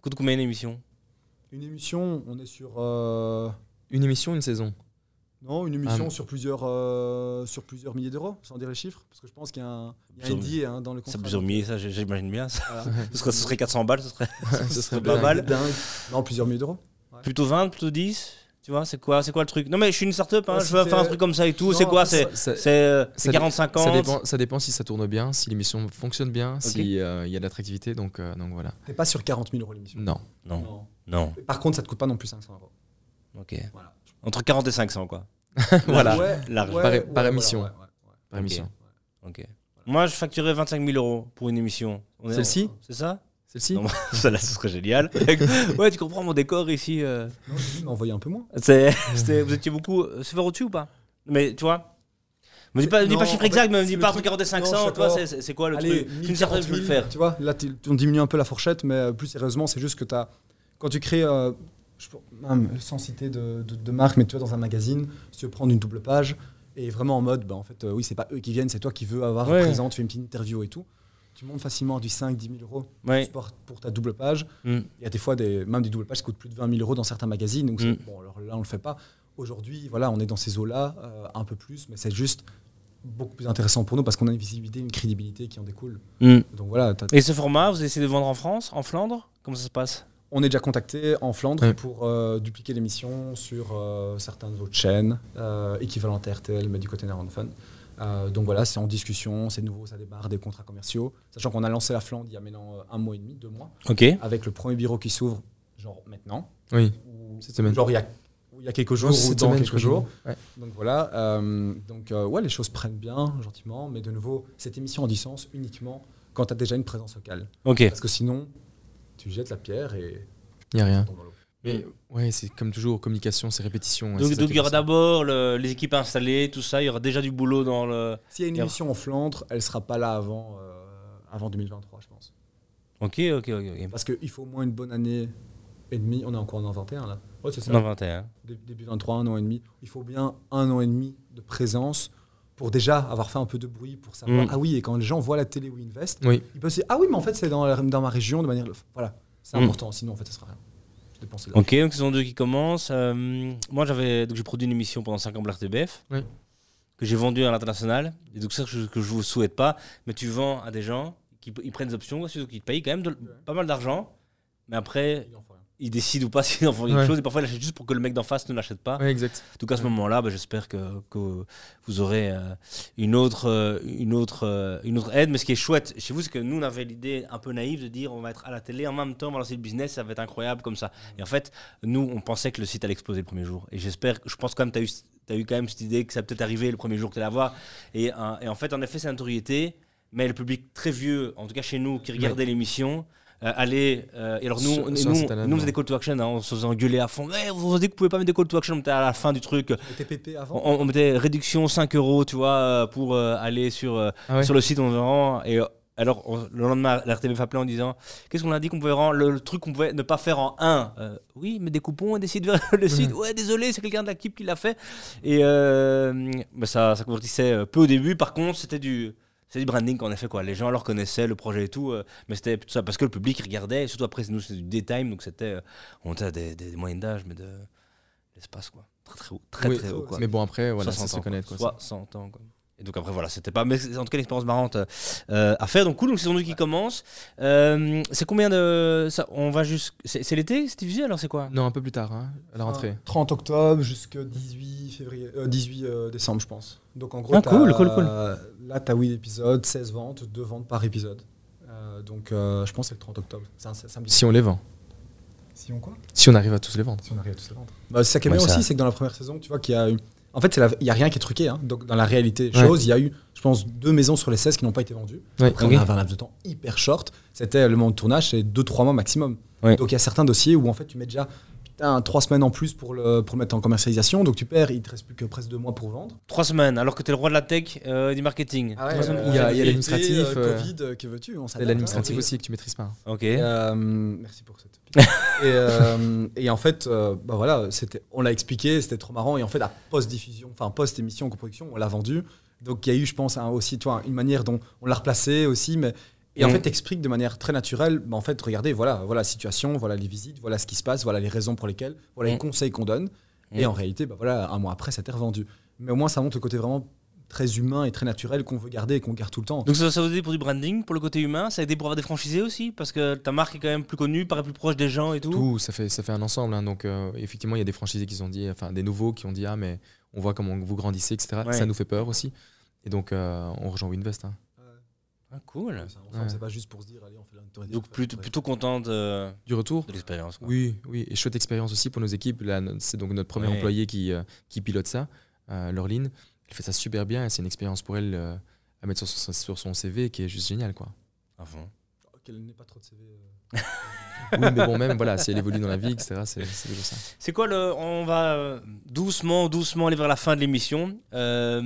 Coûte combien une émission? Une émission, on est sur. euh, Une émission, une saison? Non, une émission Ah. sur, plusieurs, euh, sur plusieurs milliers d'euros, sans dire les chiffres, parce que je pense qu'il y a un, il y a un hein, dans le Ça contrat. plusieurs milliers, ça, j'imagine bien. ça. Voilà. Ce serait, ce serait 400 balles, ce serait Ce serait pas mal. Dingue. Non, plusieurs milliers d'euros. plutôt 20, plutôt 10. Tu vois, c'est quoi, c'est quoi le truc? Non, mais je suis une start-up, hein, Ouais, je veux faire un truc comme ça et tout. C'est quoi? C'est Ça- c'est, euh, c'est ça dé- 40-50 Ça dépend, ça dépend si ça tourne bien, si l'émission fonctionne bien, s'il y a de l'attractivité. Donc, euh, donc voilà. T'es pas sur 40 000 euros l'émission? Non. Non, Non. non, Par contre, ça te coûte pas non plus 500 euros. ok. Voilà. Entre 40 et 500, quoi. Voilà. Ouais, large. ouais, Par- ouais, par voilà, émission. ouais, ouais, ouais. Par émission. Ok. Moi, je facturais 25 000 euros pour une émission. Celle-ci? C'est ça? Celle-ci Non, Ça, là, ce serait génial. ouais, tu comprends mon décor ici. euh. Non, mais envoyez un peu moins. C'est, vous étiez beaucoup. euh, C'est vers au-dessus ou pas? Mais tu vois? Me dis pas, dis pas chiffre exact, mais me dis pas entre truc- 40 et non, 500. je suis tu vois, d'accord. c'est, quoi le Allez, truc? Une certaine, je peux le faire. Tu vois, là, tu- on diminue un peu la fourchette, mais euh, plus sérieusement, c'est juste que tu as. Quand tu crées. euh, je peux- même sans citer de, de, de marque, mais tu vois, dans un magazine, si tu veux prendre une double page, et vraiment en mode, bah, en fait, euh, oui, c'est pas eux qui viennent, c'est toi qui veux avoir Ouais. présent, tu fais une petite interview et tout. Tu montes facilement à du 5-10 000 euros Ouais. pour, pour ta double page. Mm. Il y a des fois des, même des doubles pages qui coûtent plus de 20 000 euros dans certains magazines. Donc Mm. bon, alors là, on le fait pas. Aujourd'hui, voilà, on est dans ces eaux-là, euh, un peu plus, mais c'est juste beaucoup plus intéressant pour nous parce qu'on a une visibilité, une crédibilité qui en découle. Mm. Donc voilà, Et ce format, vous essayez de vendre en France, en Flandre? Comment ça se passe? On est déjà contacté en Flandre Ouais. pour euh, dupliquer l'émission sur euh, certaines autres chaînes euh, équivalentes à RTL, mais du côté néerlandophone. Euh, donc voilà, c'est en discussion, c'est nouveau, ça démarre des contrats commerciaux. Sachant qu'on a lancé la Flandre il y a maintenant euh, un mois et demi, deux mois, Ok. avec le premier bureau qui s'ouvre, genre maintenant. Oui. ou- Cette semaine. Genre il y a, il y a quelques jours ou dans semaine, quelques jours. ouais. Donc voilà, euh, donc euh, ouais, les choses prennent bien, gentiment, mais de nouveau, cette émission en distance uniquement quand tu as déjà une présence locale. Ok. Parce que sinon, tu jettes la pierre et Il n'y a rien. dans. Mais ouais, c'est comme toujours, communication, c'est répétition. Donc, il y aura d'abord le- les équipes installées, tout ça. Il y aura déjà du boulot dans le. S'il y a une émission en Flandre, elle sera pas là avant, euh, avant 2023, je pense. Ok, ok, ok. ok. Parce qu'il faut au moins une bonne année et demie. On est encore en 21 là. Ouais, c'est ça. Non, 21. Dé- Début 23, un an et demi. Il faut bien un an et demi de présence pour déjà avoir fait un peu de bruit, pour savoir. Mm. Ah oui, et quand les gens voient la télé ou Invest, Oui. ils peuvent se dire Ah oui, mais en fait, c'est dans, dans ma région de manière. Voilà, c'est Mm. important. Sinon, en fait, ça sera rien. Là. Ok, donc saison 2 qui commence. Euh, moi, j'avais donc j'ai produit une émission pendant 5 ans pour l'RTBF Oui. que j'ai vendue à l'international. Et donc, ça que je, que je vous souhaite pas. Mais tu vends à des gens qui ils prennent des options, qui te payent quand même de- pas mal d'argent. Mais après, Il décident ou pas s'ils en font quelque Ouais. chose. Et parfois, ils l'achètent juste pour que le mec d'en face ne l'achète pas. Ouais, exact. En tout cas, à ce Ouais. moment-là, bah, j'espère que, que vous aurez euh, une, autre, euh, une, autre, euh, une autre aide. Mais ce qui est chouette chez vous, c'est que nous, on avait l'idée un peu naïve de dire on va être à la télé en même temps, on va lancer le business, ça va être incroyable comme ça. Et en fait, nous, on pensait que le site allait exploser le premier jour. Et j'espère, je pense quand même que tu as, eu quand même cette idée que ça peut-être arriver le premier jour que tu. Et, euh, et en fait, en effet, c'est une notoriété. Mais le public très vieux, en tout cas chez nous, qui regardait l'émission, euh, allait. euh, et alors, nous, nous, la on faisait des call to action, hein, on se faisait engueuler à fond. Ouais, vous vous dites que vous pouvez pas mettre des call to action, on était à la fin du truc. TPP avant On, on mettait réduction 5 euros, tu vois, euh, pour euh, aller sur, euh, Ah ouais. sur le site. On vraiment, et alors, le lendemain, l'RTBF appelait en disant Qu'est-ce qu'on a dit qu'on pouvait rendre le, truc qu'on pouvait ne pas faire en 1 euh, Oui, mais découpons et décide vers le site. Ouais, désolé, c'est quelqu'un de l'équipe qui l'a fait. Et euh, bah, ça, ça convertissait peu au début. Par contre, c'était du. C'est du branding qu'on a fait quoi. Les gens alors connaissaient le projet et tout, mais c'était tout ça parce que le public regardait. Et surtout après, nous c'était du daytime, donc c'était on était à des, des, moyennes d'âge, mais de l'espace quoi, très très haut, très très haut quoi. Mais bon après, voilà, ça se connaître quoi. 100 ans quoi. Et donc après voilà, c'était pas, mais en tout cas une expérience marrante euh, à faire. Donc cool, donc c'est son qui commence. Euh, c'est combien de, ça, on va juste, c'est l'été, c'est diffusé alors c'est quoi? Non, un peu plus tard, hein, à la rentrée. 30 octobre jusqu'à 18 février, 18 euh, décembre je pense. Donc en gros, ah, cool, cool, cool. là t'as 8 épisodes, 16 ventes, 2 ventes par épisode. donc je pense que c'est le 30 octobre. Si on les vend. Si on quoi? Si on arrive à tous les vendre. Si on arrive à tous les vendre. Bah, c'est ça qui est bien aussi, c'est que dans la première saison, tu vois qu'il y a eu en fait, il n'y a rien qui est truqué. Hein. Donc, dans la réalité chose, il y a eu, je pense, deux maisons sur les 16 qui n'ont pas été vendues. Après, on avait un laps de temps hyper short. C'était le moment de tournage, c'est 2-3 mois maximum. Donc, il y a certains dossiers où en fait, tu mets déjà putain, 3 semaines en plus pour le, pour mettre en commercialisation. Donc, tu perds, il ne te reste plus que presque 2 mois pour vendre. 3 semaines, alors que tu es le roi de la tech euh, et du marketing. Ah il y a, l'administratif. Euh, Covid, euh, que veux-tu Et l'administratif aussi que tu maîtrises pas. Ok. merci pour cette et, euh, et, en fait, euh, bah voilà, c'était, on l'a expliqué, c'était trop marrant. Et en fait, à post-diffusion, enfin post-émission, coproduction, on l'a vendu. Donc il y a eu, je pense, aussi toi, une manière dont on l'a replacé aussi. Mais, et en mm. fait, explique de manière très naturelle, bah, en fait, regardez, voilà, voilà la situation, voilà les visites, voilà ce qui se passe, voilà les raisons pour lesquelles, voilà les mm. conseils qu'on donne. Et mm. en réalité, bah, voilà, un mois après, ça été revendu. Mais au moins, ça montre le côté vraiment très humain et très naturel qu'on veut garder et qu'on garde tout le temps. Donc ça, ça vous aide pour du branding, pour le côté humain, ça a aidé pour avoir des franchisés aussi, parce que ta marque est quand même plus connue, paraît plus proche des gens et tout. Tout, ça fait, ça fait un ensemble. Hein. Donc euh, effectivement, il y a des franchisés qui ont dit, enfin des nouveaux qui ont dit, ah mais on voit comment vous grandissez, etc. Ça nous fait peur aussi. Et donc euh, on rejoint Winvest. Hein. Ah, cool. C'est pas juste pour se dire, allez, on fait la Donc plutôt, plutôt content de, du retour de l'expérience. Oui, oui, et chouette expérience aussi pour nos équipes. C'est donc notre premier employé qui, euh, qui pilote ça, Lorline. Elle fait ça super bien et c'est une expérience pour elle euh, à mettre sur, sur, son CV qui est juste génial quoi. À fond. Oh, qu'elle n'ait pas trop de CV. Euh. oui, mais bon, même voilà, si elle évolue dans la vie, etc., c'est déjà ça. C'est quoi le. On va euh, doucement, doucement aller vers la fin de l'émission. Euh,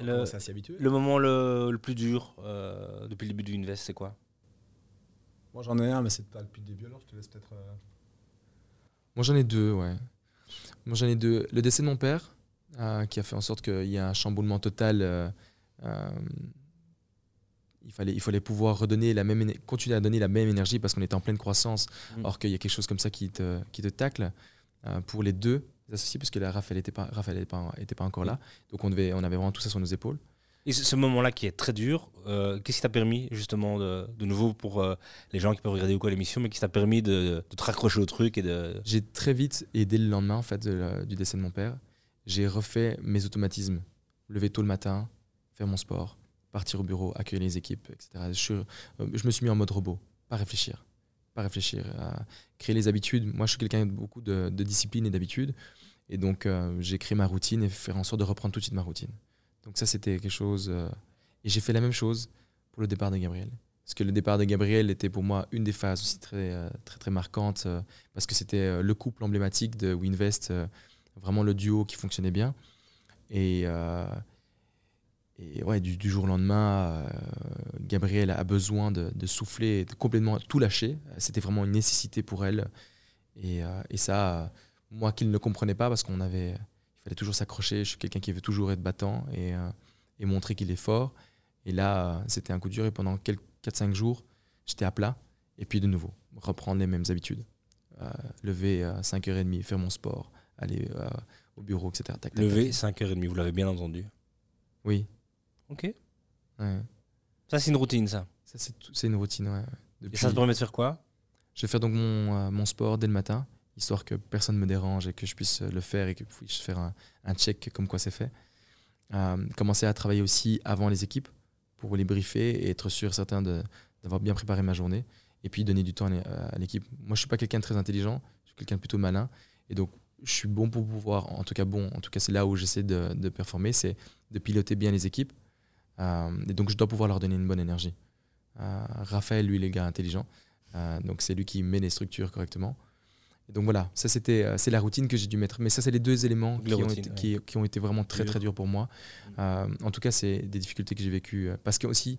le, le moment le, le plus dur depuis le début du Invest, c'est quoi? Moi j'en ai un, mais c'est pas depuis le début, alors je te laisse peut-être. Moi j'en ai deux, ouais. Moi j'en ai deux. Le décès de mon père, euh, qui a fait en sorte qu'il y ait un chamboulement total. Euh, euh, il fallait, il fallait pouvoir redonner la même, continuer à donner la même énergie parce qu'on était en pleine croissance, mm. or qu'il y a quelque chose comme ça qui te, qui te tacle pour les deux associés, puisque la Raphaël n'était pas, Raphaël était pas, était pas encore là. Donc on, devait, on avait vraiment tout ça sur nos épaules. Et ce moment-là qui est très dur, qu'est-ce qui t'a permis justement de, de nouveau pour les gens qui peuvent regarder ou quoi l'émission, mais qui t'a permis de, de, te raccrocher au truc et de... J'ai très vite et dès le lendemain en fait du décès de mon père, j'ai refait mes automatismes. Lever tôt le matin, faire mon sport, partir au bureau, accueillir les équipes, etc. Je, euh, je me suis mis en mode robot, pas réfléchir. Pas réfléchir, créer les habitudes. Moi, je suis quelqu'un de beaucoup de, discipline et d'habitude. Et donc, euh, j'ai créé ma routine et faire en sorte de reprendre tout de suite ma routine. Donc, ça, c'était quelque chose. Euh, et j'ai fait la même chose pour le départ de Gabriel. Parce que le départ de Gabriel était pour moi une des phases aussi très, très, très marquantes. parce que c'était le couple emblématique de Winvest vraiment le duo qui fonctionnait bien. Et, et ouais, du, jour au lendemain, euh, Gabrielle a besoin de, souffler, de complètement tout lâcher. C'était vraiment une nécessité pour elle. Et, euh, et ça, moi qui ne le comprenais pas, parce qu'on avait, il fallait toujours s'accrocher. Je suis quelqu'un qui veut toujours être battant et, et montrer qu'il est fort. Et là, c'était un coup dur. Et pendant 4-5 jours, j'étais à plat. Et puis de nouveau, reprendre les mêmes habitudes. lever à 5h30, faire mon sport, aller euh, au bureau, etc. Lever 5h30, vous l'avez bien entendu Oui. Ok. Ça, c'est une routine, ça Ça, c'est une routine, ouais. Et ça te permet de faire quoi? Je vais faire donc mon, euh, mon, sport dès le matin, histoire que personne ne me dérange et que je puisse le faire et que je puisse faire un, un check comme quoi c'est fait. Euh, commencer à travailler aussi avant les équipes pour les briefer et être sûr certain d'avoir bien préparé ma journée et puis donner du temps à l'équipe. Moi, je suis pas quelqu'un de très intelligent, je suis quelqu'un de plutôt malin et donc je suis bon pour pouvoir, en tout cas bon, en tout cas c'est là où j'essaie de, performer, c'est de piloter bien les équipes. Euh, et donc je dois pouvoir leur donner une bonne énergie. Euh, Raphaël, lui, il est gars intelligent, euh, donc c'est lui qui met les structures correctement. Et donc voilà, ça c'était, c'est la routine que j'ai dû mettre. Mais ça c'est les deux éléments qui, ont été, qui, ont été, vraiment très très durs pour moi. en tout cas, c'est des difficultés que j'ai vécues parce que aussi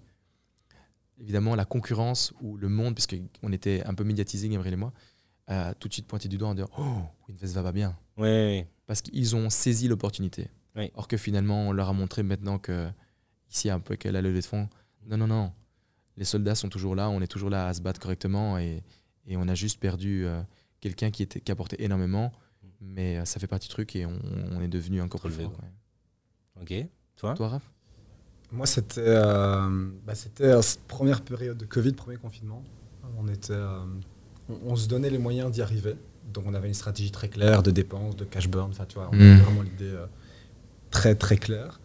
évidemment, la concurrence ou le monde, puisqu'on était un peu médiatisé, Gabriel et moi, tout de suite pointé du doigt en disant Oh, Winvest va pas bien. Ouais. Parce qu'ils ont saisi l'opportunité. Oui. Or que finalement, on leur a montré maintenant que, ici, un peu qu'elle a levée de fond, non, non, non, les soldats sont toujours là, on est toujours là à se battre correctement et, et on a juste perdu euh, quelqu'un qui, était, qui apportait énormément, mais euh, ça fait partie du truc et on, on est devenu encore plus fort. ouais. Ok. Toi? Toi, Raph? Moi, c'était euh, bah, c'était cette première période de Covid, premier confinement. On, était, euh, on, on se donnait les moyens d'y arriver. Donc, on avait une stratégie très claire de dépenses, de cash burn. Enfin, tu vois, on Mm. avait vraiment l'idée euh, très, très claire.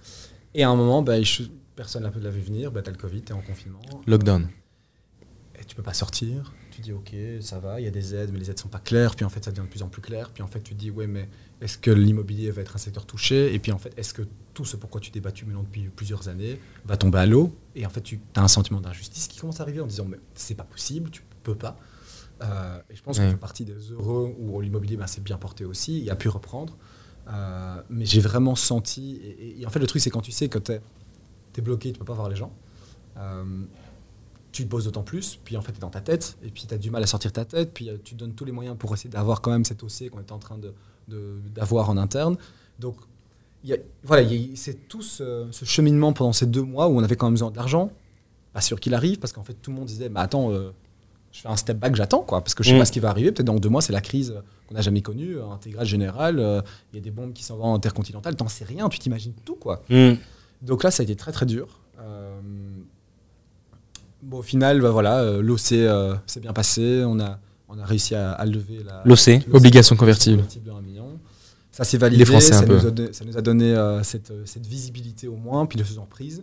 Et à un moment, bah, je- personne ne l'avait vu venir. Bah, tu as le Covid, tu es en confinement. Lockdown. Et tu peux pas sortir. Tu dis, OK, ça va, il y a des aides, mais les aides sont pas claires. Puis en fait, ça devient de plus en plus clair. Puis en fait, tu te dis, ouais, mais est-ce que l'immobilier va être un secteur touché? Et puis en fait, est-ce que tout ce pourquoi tu t'es battu maintenant depuis plusieurs années va tomber à l'eau? Et en fait, tu as un sentiment d'injustice qui commence à arriver en disant, mais c'est pas possible, tu peux pas. Euh, et je pense Ouais. qu'on fait partie des heureux où l'immobilier ben, s'est bien porté aussi, il a pu reprendre. Euh, mais j'ai vraiment senti. Et, en fait, le truc, c'est quand tu sais que tu es, bloqué, tu peux pas voir les gens. euh, tu te poses d'autant plus, puis en fait, tu es dans ta tête, et puis tu as du mal à sortir ta tête, puis euh, tu donnes tous les moyens pour essayer d'avoir quand même cet OC qu'on était en train d'avoir en interne. Donc, voilà, c'est tout ce, cheminement pendant ces deux mois où on avait quand même besoin de l'argent. Pas sûr qu'il arrive, parce qu'en fait, tout le monde disait, mais attends, euh, je fais un step back, j'attends, quoi, parce que je sais Mm. pas ce qui va arriver. Peut-être dans deux mois, c'est la crise qu'on n'a jamais connue, euh, intégrale générale, euh, il y a des bombes qui s'en vont intercontinentales, t'en sais rien, tu t'imagines tout, quoi. Hmm. Donc là, ça a été très très dur. Euh, bon, au final, bah, voilà, euh, l'OC s'est bien passé. On a, on a réussi à, à lever la L'OC. Obligation convertible. de 1 million. Ça s'est validé. Les Français, ça, un peu. nous a, donné- ça nous a donné cette, cette visibilité au moins, puis choses en prise.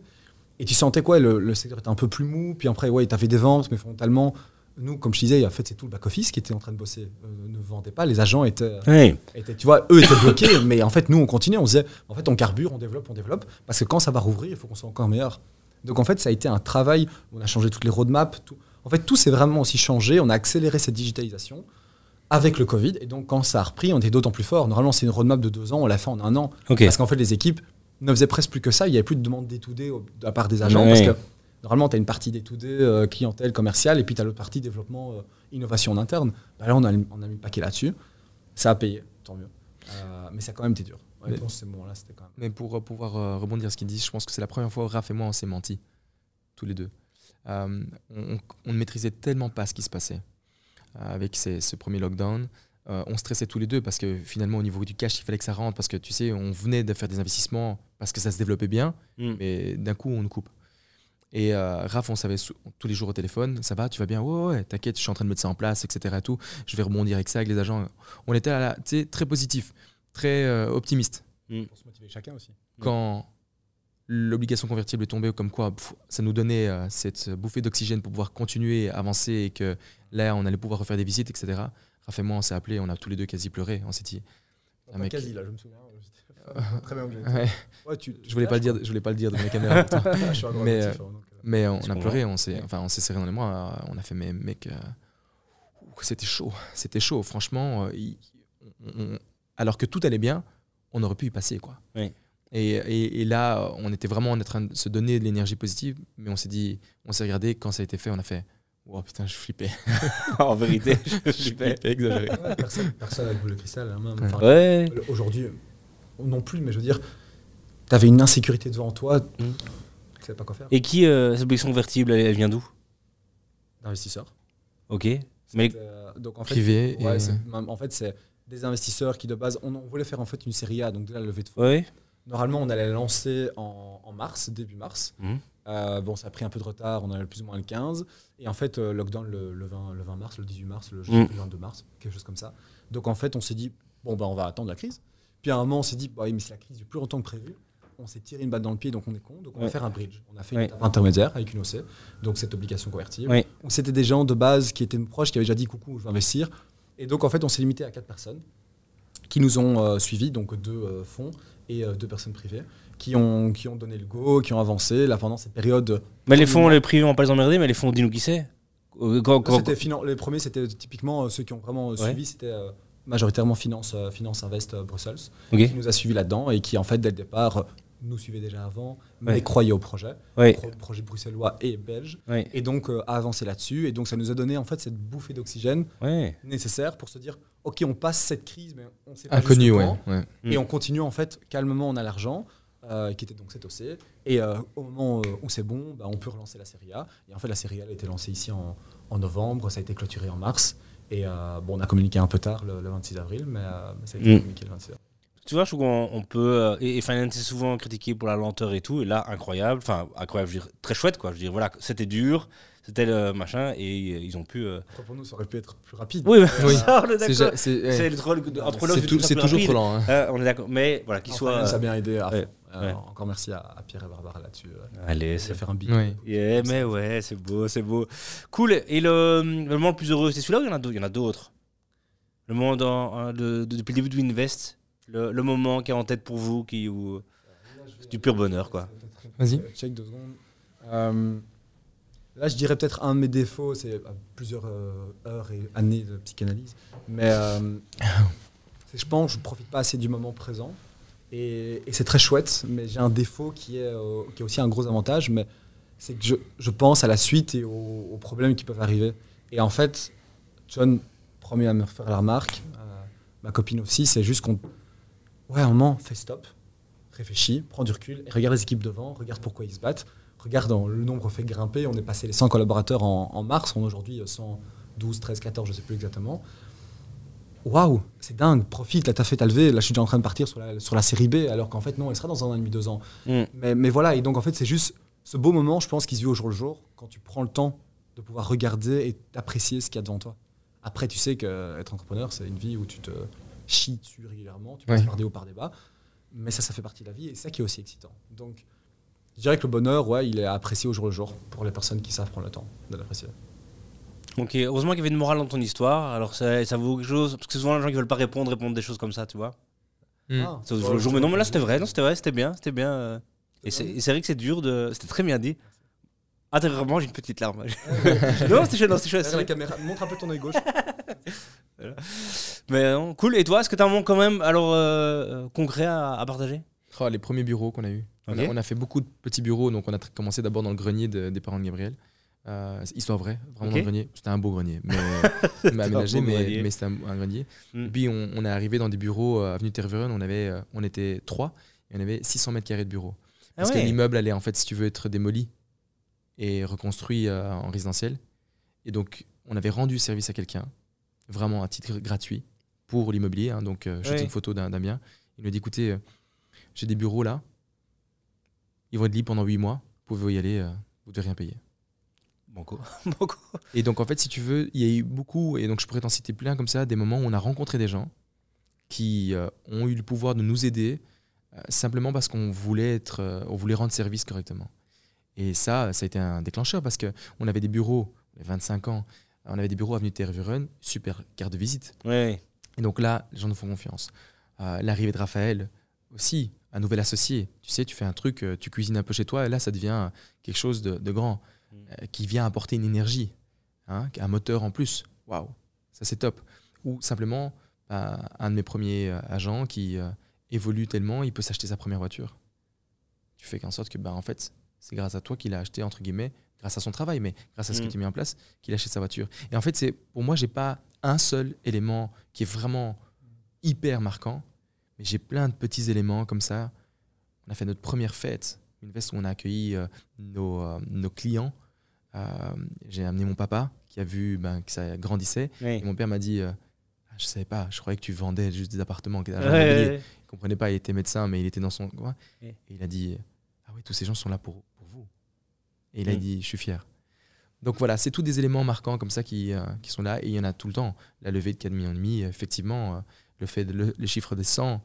Et tu sentais quoi le, le secteur était un peu plus mou. Puis après, ouais, avais des ventes, mais fondamentalement, nous, comme je disais, en fait, c'est tout le back-office qui était en train de bosser. euh, ne vendait pas. Les agents étaient, Ouais. étaient- tu vois, eux étaient bloqués, mais en fait, nous, on continuait. On disait, en fait, on carbure, on développe, on développe, parce que quand ça va rouvrir, il faut qu'on soit encore meilleur. Donc, en fait, ça a été un travail. On a changé toutes les roadmaps. Tout. En fait, tout s'est vraiment aussi changé. On a accéléré cette digitalisation avec le Covid. Et donc, quand ça a repris, on était d'autant plus fort. Normalement, c'est une roadmap de deux ans. On l'a fait en un an. Parce qu'en fait, les équipes ne faisaient presque plus que ça. Il n'y avait plus de demande D2D au- de la part des agents. Ouais. Parce que normalement, tu as une partie D2D, euh, clientèle, commerciale, et puis tu as l'autre partie développement, euh, innovation en interne. Bah là, on a, on a mis le paquet là-dessus. Ça a payé, tant mieux. Euh, mais ça a quand même été dur. Honnêtement, ces moments-là, c'était quand même. Mais pour euh, pouvoir euh, rebondir à ce qu'il dit, je pense que c'est la première fois où Raph et moi on s'est menti, tous les deux. Euh, on, on ne maîtrisait tellement pas ce qui se passait euh, avec ces- ce premier lockdown. Euh, on stressait tous les deux parce que finalement au niveau du cash il fallait que ça rentre parce que tu sais on venait de faire des investissements parce que ça se développait bien Hmm. mais d'un coup on nous coupe. Et euh, Raph on savait tous les jours au téléphone ça va tu vas bien? Ouais ouais, t'inquiète je suis en train de mettre ça en place etc et tout je vais rebondir avec ça avec les agents on était à la- très positif très euh, optimiste Pour se motiver chacun aussi. quand l'obligation convertible est tombée, comme quoi pff, ça nous donnait euh, cette bouffée d'oxygène pour pouvoir continuer, avancer et que là on allait pouvoir refaire des visites, etc. Raph et moi on s'est appelé, on a tous les deux quasi pleuré, on s'est dit. Un mec- Quasi, là, je me souviens. Très bien. Ouais, Ouais, tu- je voulais pas le dire, je voulais pas le dire dans la caméra. Mais, actif, hein, donc, euh, Mais on a pleuré, on s'est, enfin on s'est serré dans les mains, euh, on a fait mais mec, euh, c'était chaud, c'était chaud, franchement. euh, il- on- on- alors que tout allait bien, on aurait pu y passer quoi. Oui. Et, et- et là, on était vraiment en train de se donner de l'énergie positive, mais on s'est dit, on s'est regardé quand ça a été fait, on a fait, oh putain, je flippais. en vérité, je Je flippais, exagéré. ouais, personne, personne avec le cristal. hein, même. Ouais. Enfin, Ouais. Aujourd'hui, non plus, mais je veux dire, tu avais une insécurité devant toi, tu Mm. ne savais pas quoi faire. Et qui, euh, cette obligation convertible, elle, elle vient d'où? D'investisseurs. Ok. Mais euh, donc en fait, Privé ouais, et- c'est- même- en fait, c'est des investisseurs qui de base, on, on voulait faire en fait une série A, donc de la levée de fonds. ouais. Normalement, on allait la lancer en, en mars, début mars. Mhm. Euh, bon, ça a pris un peu de retard, on allait plus ou moins le 15. Et en fait, euh, lockdown le, le 20, le 20 mars, le 18 mars, le, le 22 mars, quelque chose comme ça. Donc en fait, on s'est dit, bon, bah, on va attendre la crise. Puis à un moment, on s'est dit, bah, oui, mais si la crise dure plus longtemps que prévu, on s'est tiré une balle dans le pied, donc on est con. Donc on va faire un bridge. On a fait Ouais. une étape intermédiaire avec une OC, donc cette obligation convertible. Ouais. Donc c'était des gens de base qui étaient proches, qui avaient déjà dit coucou, je veux investir. Et donc en fait, on s'est limité à quatre personnes qui nous ont euh, suivis, donc deux euh, fonds et euh, deux personnes privées, qui ont, qui ont donné le go, qui ont avancé là pendant cette période. Mais les fonds, les privés, on va pas les emmerder, mais les fonds, dis-nous qui c'est quand- quand- les premiers, c'était typiquement ceux qui ont vraiment suivi, c'était majoritairement Finance, euh, Finance Invest euh, Brussels, qui nous a suivis là-dedans et qui en fait dès le départ, euh, nous suivaient déjà avant, mais croyaient au projet, pro- projet bruxellois et belge, et donc euh, a avancé là-dessus. Et donc ça nous a donné en fait cette bouffée d'oxygène nécessaire pour se dire, ok, on passe cette crise, mais on sait pas Inconnu, ouais. ouais. Et Mm. on continue en fait calmement, on a l'argent, euh, qui était donc cet OC. Et euh, au moment où c'est bon, bah, on peut relancer la Série A. Et en fait, la Série A a été lancée ici en, en novembre, ça a été clôturé en mars. Et euh, bon, on a communiqué un peu tard, le, le 26 avril, mais, euh, mais ça a été Mm. communiqué le 26 avril. Tu vois, je trouve qu'on on peut. euh, et, et Finance est souvent critiqué pour la lenteur et tout. Et là, incroyable. Enfin, incroyable, je veux dire, très chouette, quoi. Je veux dire, voilà, c'était dur, c'était le machin, et euh, ils ont pu. euh, pour nous, ça aurait pu être plus rapide. Oui, Oui. ça, on est C'est d'accord. ja- c'est- ouais. C'est le troll entre l'autre, C'est tou- c'est toujours trop lent. hein. Euh, on est d'accord. Mais voilà, qu'il Enfin, soit. ça a bien aidé. à ouais, Euh. Encore merci à, à Pierre et Barbara là-dessus. euh, Allez, c'est faire un beat. Oui. Yeah, mais ouais, c'est beau, c'est beau. Cool. Et le, le moment le plus heureux, c'est celui-là ou il y en a d'autres? Il y en a d'autres. Le moment dans, de- de- depuis le début de Winvest, le, le moment qui est en tête pour vous, qui ou c'est du pur bonheur, quoi. Vas-y. Euh, Check deux secondes. Euh, là, je dirais peut-être un de mes défauts, c'est plusieurs euh, heures et années de psychanalyse. Mais euh, je pense que je ne profite pas assez du moment présent. Et, et c'est très chouette, mais j'ai un défaut qui est, euh, qui est aussi un gros avantage, mais c'est que je, je pense à la suite et aux, aux problèmes qui peuvent arriver. Et en fait, John, premier à me faire la remarque, euh, ma copine aussi, c'est juste qu'on. Ouais, fais stop, réfléchis, prends du recul et regarde les équipes devant, regarde pourquoi ils se battent. Regarde, le nombre fait grimper. On est passé les 100 collaborateurs en, en mars, on est aujourd'hui 112, 13, 14, je ne sais plus exactement. Waouh, c'est dingue, profite, là t'as fait, t'as levé, là je suis déjà en train de partir sur la, sur la série B, alors qu'en fait non, elle sera dans un an et demi, deux ans. Mm. Mais, mais voilà, et donc en fait c'est juste ce beau moment, je pense, qui se vit au jour le jour, quand tu prends le temps de pouvoir regarder et apprécier ce qu'il y a devant toi. Après, tu sais qu'être entrepreneur, c'est une vie où tu te chies dessus régulièrement, tu passes Ouais. par des hauts, par des bas, mais ça, ça fait partie de la vie, et c'est ça qui est aussi excitant. Donc, je dirais que le bonheur, ouais, il est apprécié au jour le jour pour les personnes qui savent prendre le temps de l'apprécier. Ok, heureusement qu'il y avait une morale dans ton histoire. Alors ça, ça vaut quelque chose. Parce que souvent, les gens qui veulent pas répondre répondent des choses comme ça, tu vois. Mm. Ah, Ça vaut ouais, le jour. Mais non, mais là, c'était vrai. Non, c'était vrai, c'était bien. C'était bien. euh. Et c'est c'est vrai que c'est dur de. C'était très bien dit. Intérieurement, j'ai une petite larme. non, c'était chouette, non. Derrière la caméra, montre un peu ton œil gauche. Mais non, cool. Et toi, est-ce que tu as un moment quand même alors euh, euh, concret à, à partager? Oh, les premiers bureaux qu'on a eu. On, a, Ok. on a fait beaucoup de petits bureaux, donc on a commencé d'abord dans le grenier de- des parents de Gabriel. Euh, histoire vraie, vraiment dans le grenier. C'était un beau grenier, mais, mais aménagé, mais, grenier. mais c'était un, un grenier. Mm. Puis on, on est arrivé dans des bureaux euh, avenue Tervuren, on avait, euh, on était trois, et on avait 600 mètres carrés de bureaux. Ah Parce ouais. que l'immeuble allait en fait, si tu veux, être démoli et reconstruit euh, en résidentiel. Et donc, on avait rendu service à quelqu'un, vraiment à titre gratuit, pour l'immobilier. hein. donc, je Ouais. une photo d'un bien. Il nous dit écoutez, j'ai des bureaux là, ils vont être libres pendant 8 mois, vous pouvez y aller, euh, vous devez rien payer. Banco. Banco. Et donc, en fait, si tu veux, il y a eu beaucoup, et donc je pourrais t'en citer plein comme ça, des moments où on a rencontré des gens qui euh, ont eu le pouvoir de nous aider euh, simplement parce qu'on voulait, être, euh, on voulait rendre service correctement. Et ça, ça a été un déclencheur parce qu'on avait des bureaux, on avait 25 ans, on avait des bureaux avenue Tervuren, super carte de visite. Ouais. Et donc là, les gens nous font confiance. L'arrivée de Raphaël aussi, un nouvel associé. Tu sais, tu fais un truc, euh, tu cuisines un peu chez toi, et là, ça devient quelque chose de, de grand, Mm. euh, qui vient apporter une énergie, hein, un moteur en plus. Waouh, ça c'est top. Ou simplement, bah, un de mes premiers euh, agents qui euh, évolue tellement, il peut s'acheter sa première voiture. Tu fais qu'en sorte que, bah, en fait, c'est grâce à toi qu'il a acheté, entre guillemets, grâce à son travail, mais grâce à ce Mm. que tu as mis en place, qu'il a acheté sa voiture. Et en fait, c'est pour moi, j'ai pas un seul élément qui est vraiment hyper marquant, mais j'ai plein de petits éléments comme ça. On a fait notre première fête, une fête où on a accueilli euh, nos, euh, nos clients. Euh, j'ai amené mon papa qui a vu ben, que ça grandissait. Et mon père m'a dit Ah, Je savais pas, je croyais que tu vendais juste des appartements. Ouais, ouais, Il comprenait pas, il était médecin, mais il était dans son coin. Et il a dit Ah oui, tous ces gens sont là pour, pour vous. Et il a Mm. dit Je suis fier. Donc voilà, c'est tous des éléments marquants comme ça qui, euh, qui sont là. Et il y en a tout le temps. La levée de 4 millions et demi, effectivement, euh, le fait de le, les chiffres des 100,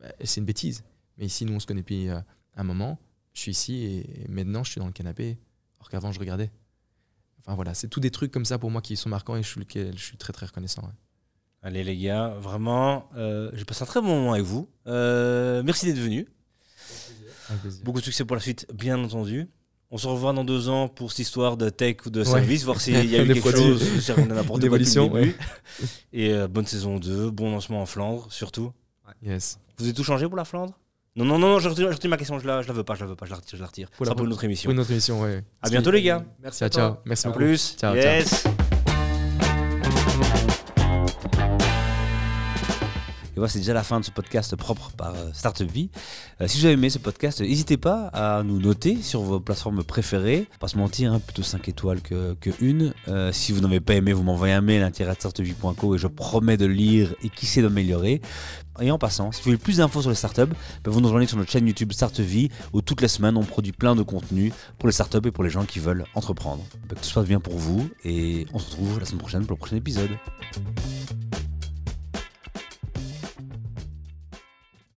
bah, c'est une bêtise. Mais ici, nous, on se connaît depuis euh, un moment. Je suis ici et, et maintenant, je suis dans le canapé, alors qu'avant, je regardais. Enfin voilà, c'est tous des trucs comme ça pour moi qui sont marquants et je suis, lequel- je suis très très reconnaissant. ouais. Allez les gars, vraiment, euh, j'ai passé un très bon moment avec vous. Euh, merci d'être venus. Avec. Beaucoup de succès pour la suite, bien entendu. On se revoit dans deux ans pour cette histoire de tech ou de Ouais. service, voir s'il y a eu quelque produits. chose, apporté D'évolution, depuis le début. Et euh, bonne saison 2, bon lancement en Flandre, surtout. Yes. Vous avez tout changé pour la Flandre? Non, non, non, je retire, je retire ma question, je la, je la veux pas, je la veux pas, je la retire, je la retire. Pour la- une autre émission. Pour une autre émission, ouais. À bientôt, les gars. Merci Ciao, à toi. ciao. Merci À beaucoup. plus. Ciao, ciao. yes. Voilà, c'est déjà la fin de ce podcast propre par euh, Startup Vie. Euh, si vous avez aimé ce podcast, n'hésitez pas à nous noter sur vos plateformes préférées. Pas se mentir, hein, plutôt 5 étoiles que, que. Euh, si vous n'avez pas aimé, vous m'envoyez un mail à startupvie.co et je promets de lire et qui sait d'améliorer. Et en passant, si vous voulez plus d'infos sur les startups, ben, vous nous rejoignez sur notre chaîne YouTube Startup Vie où toutes les semaines on produit plein de contenu pour les startups et pour les gens qui veulent entreprendre. Ben, que tout se passe bien pour vous et on se retrouve la semaine prochaine pour le prochain épisode.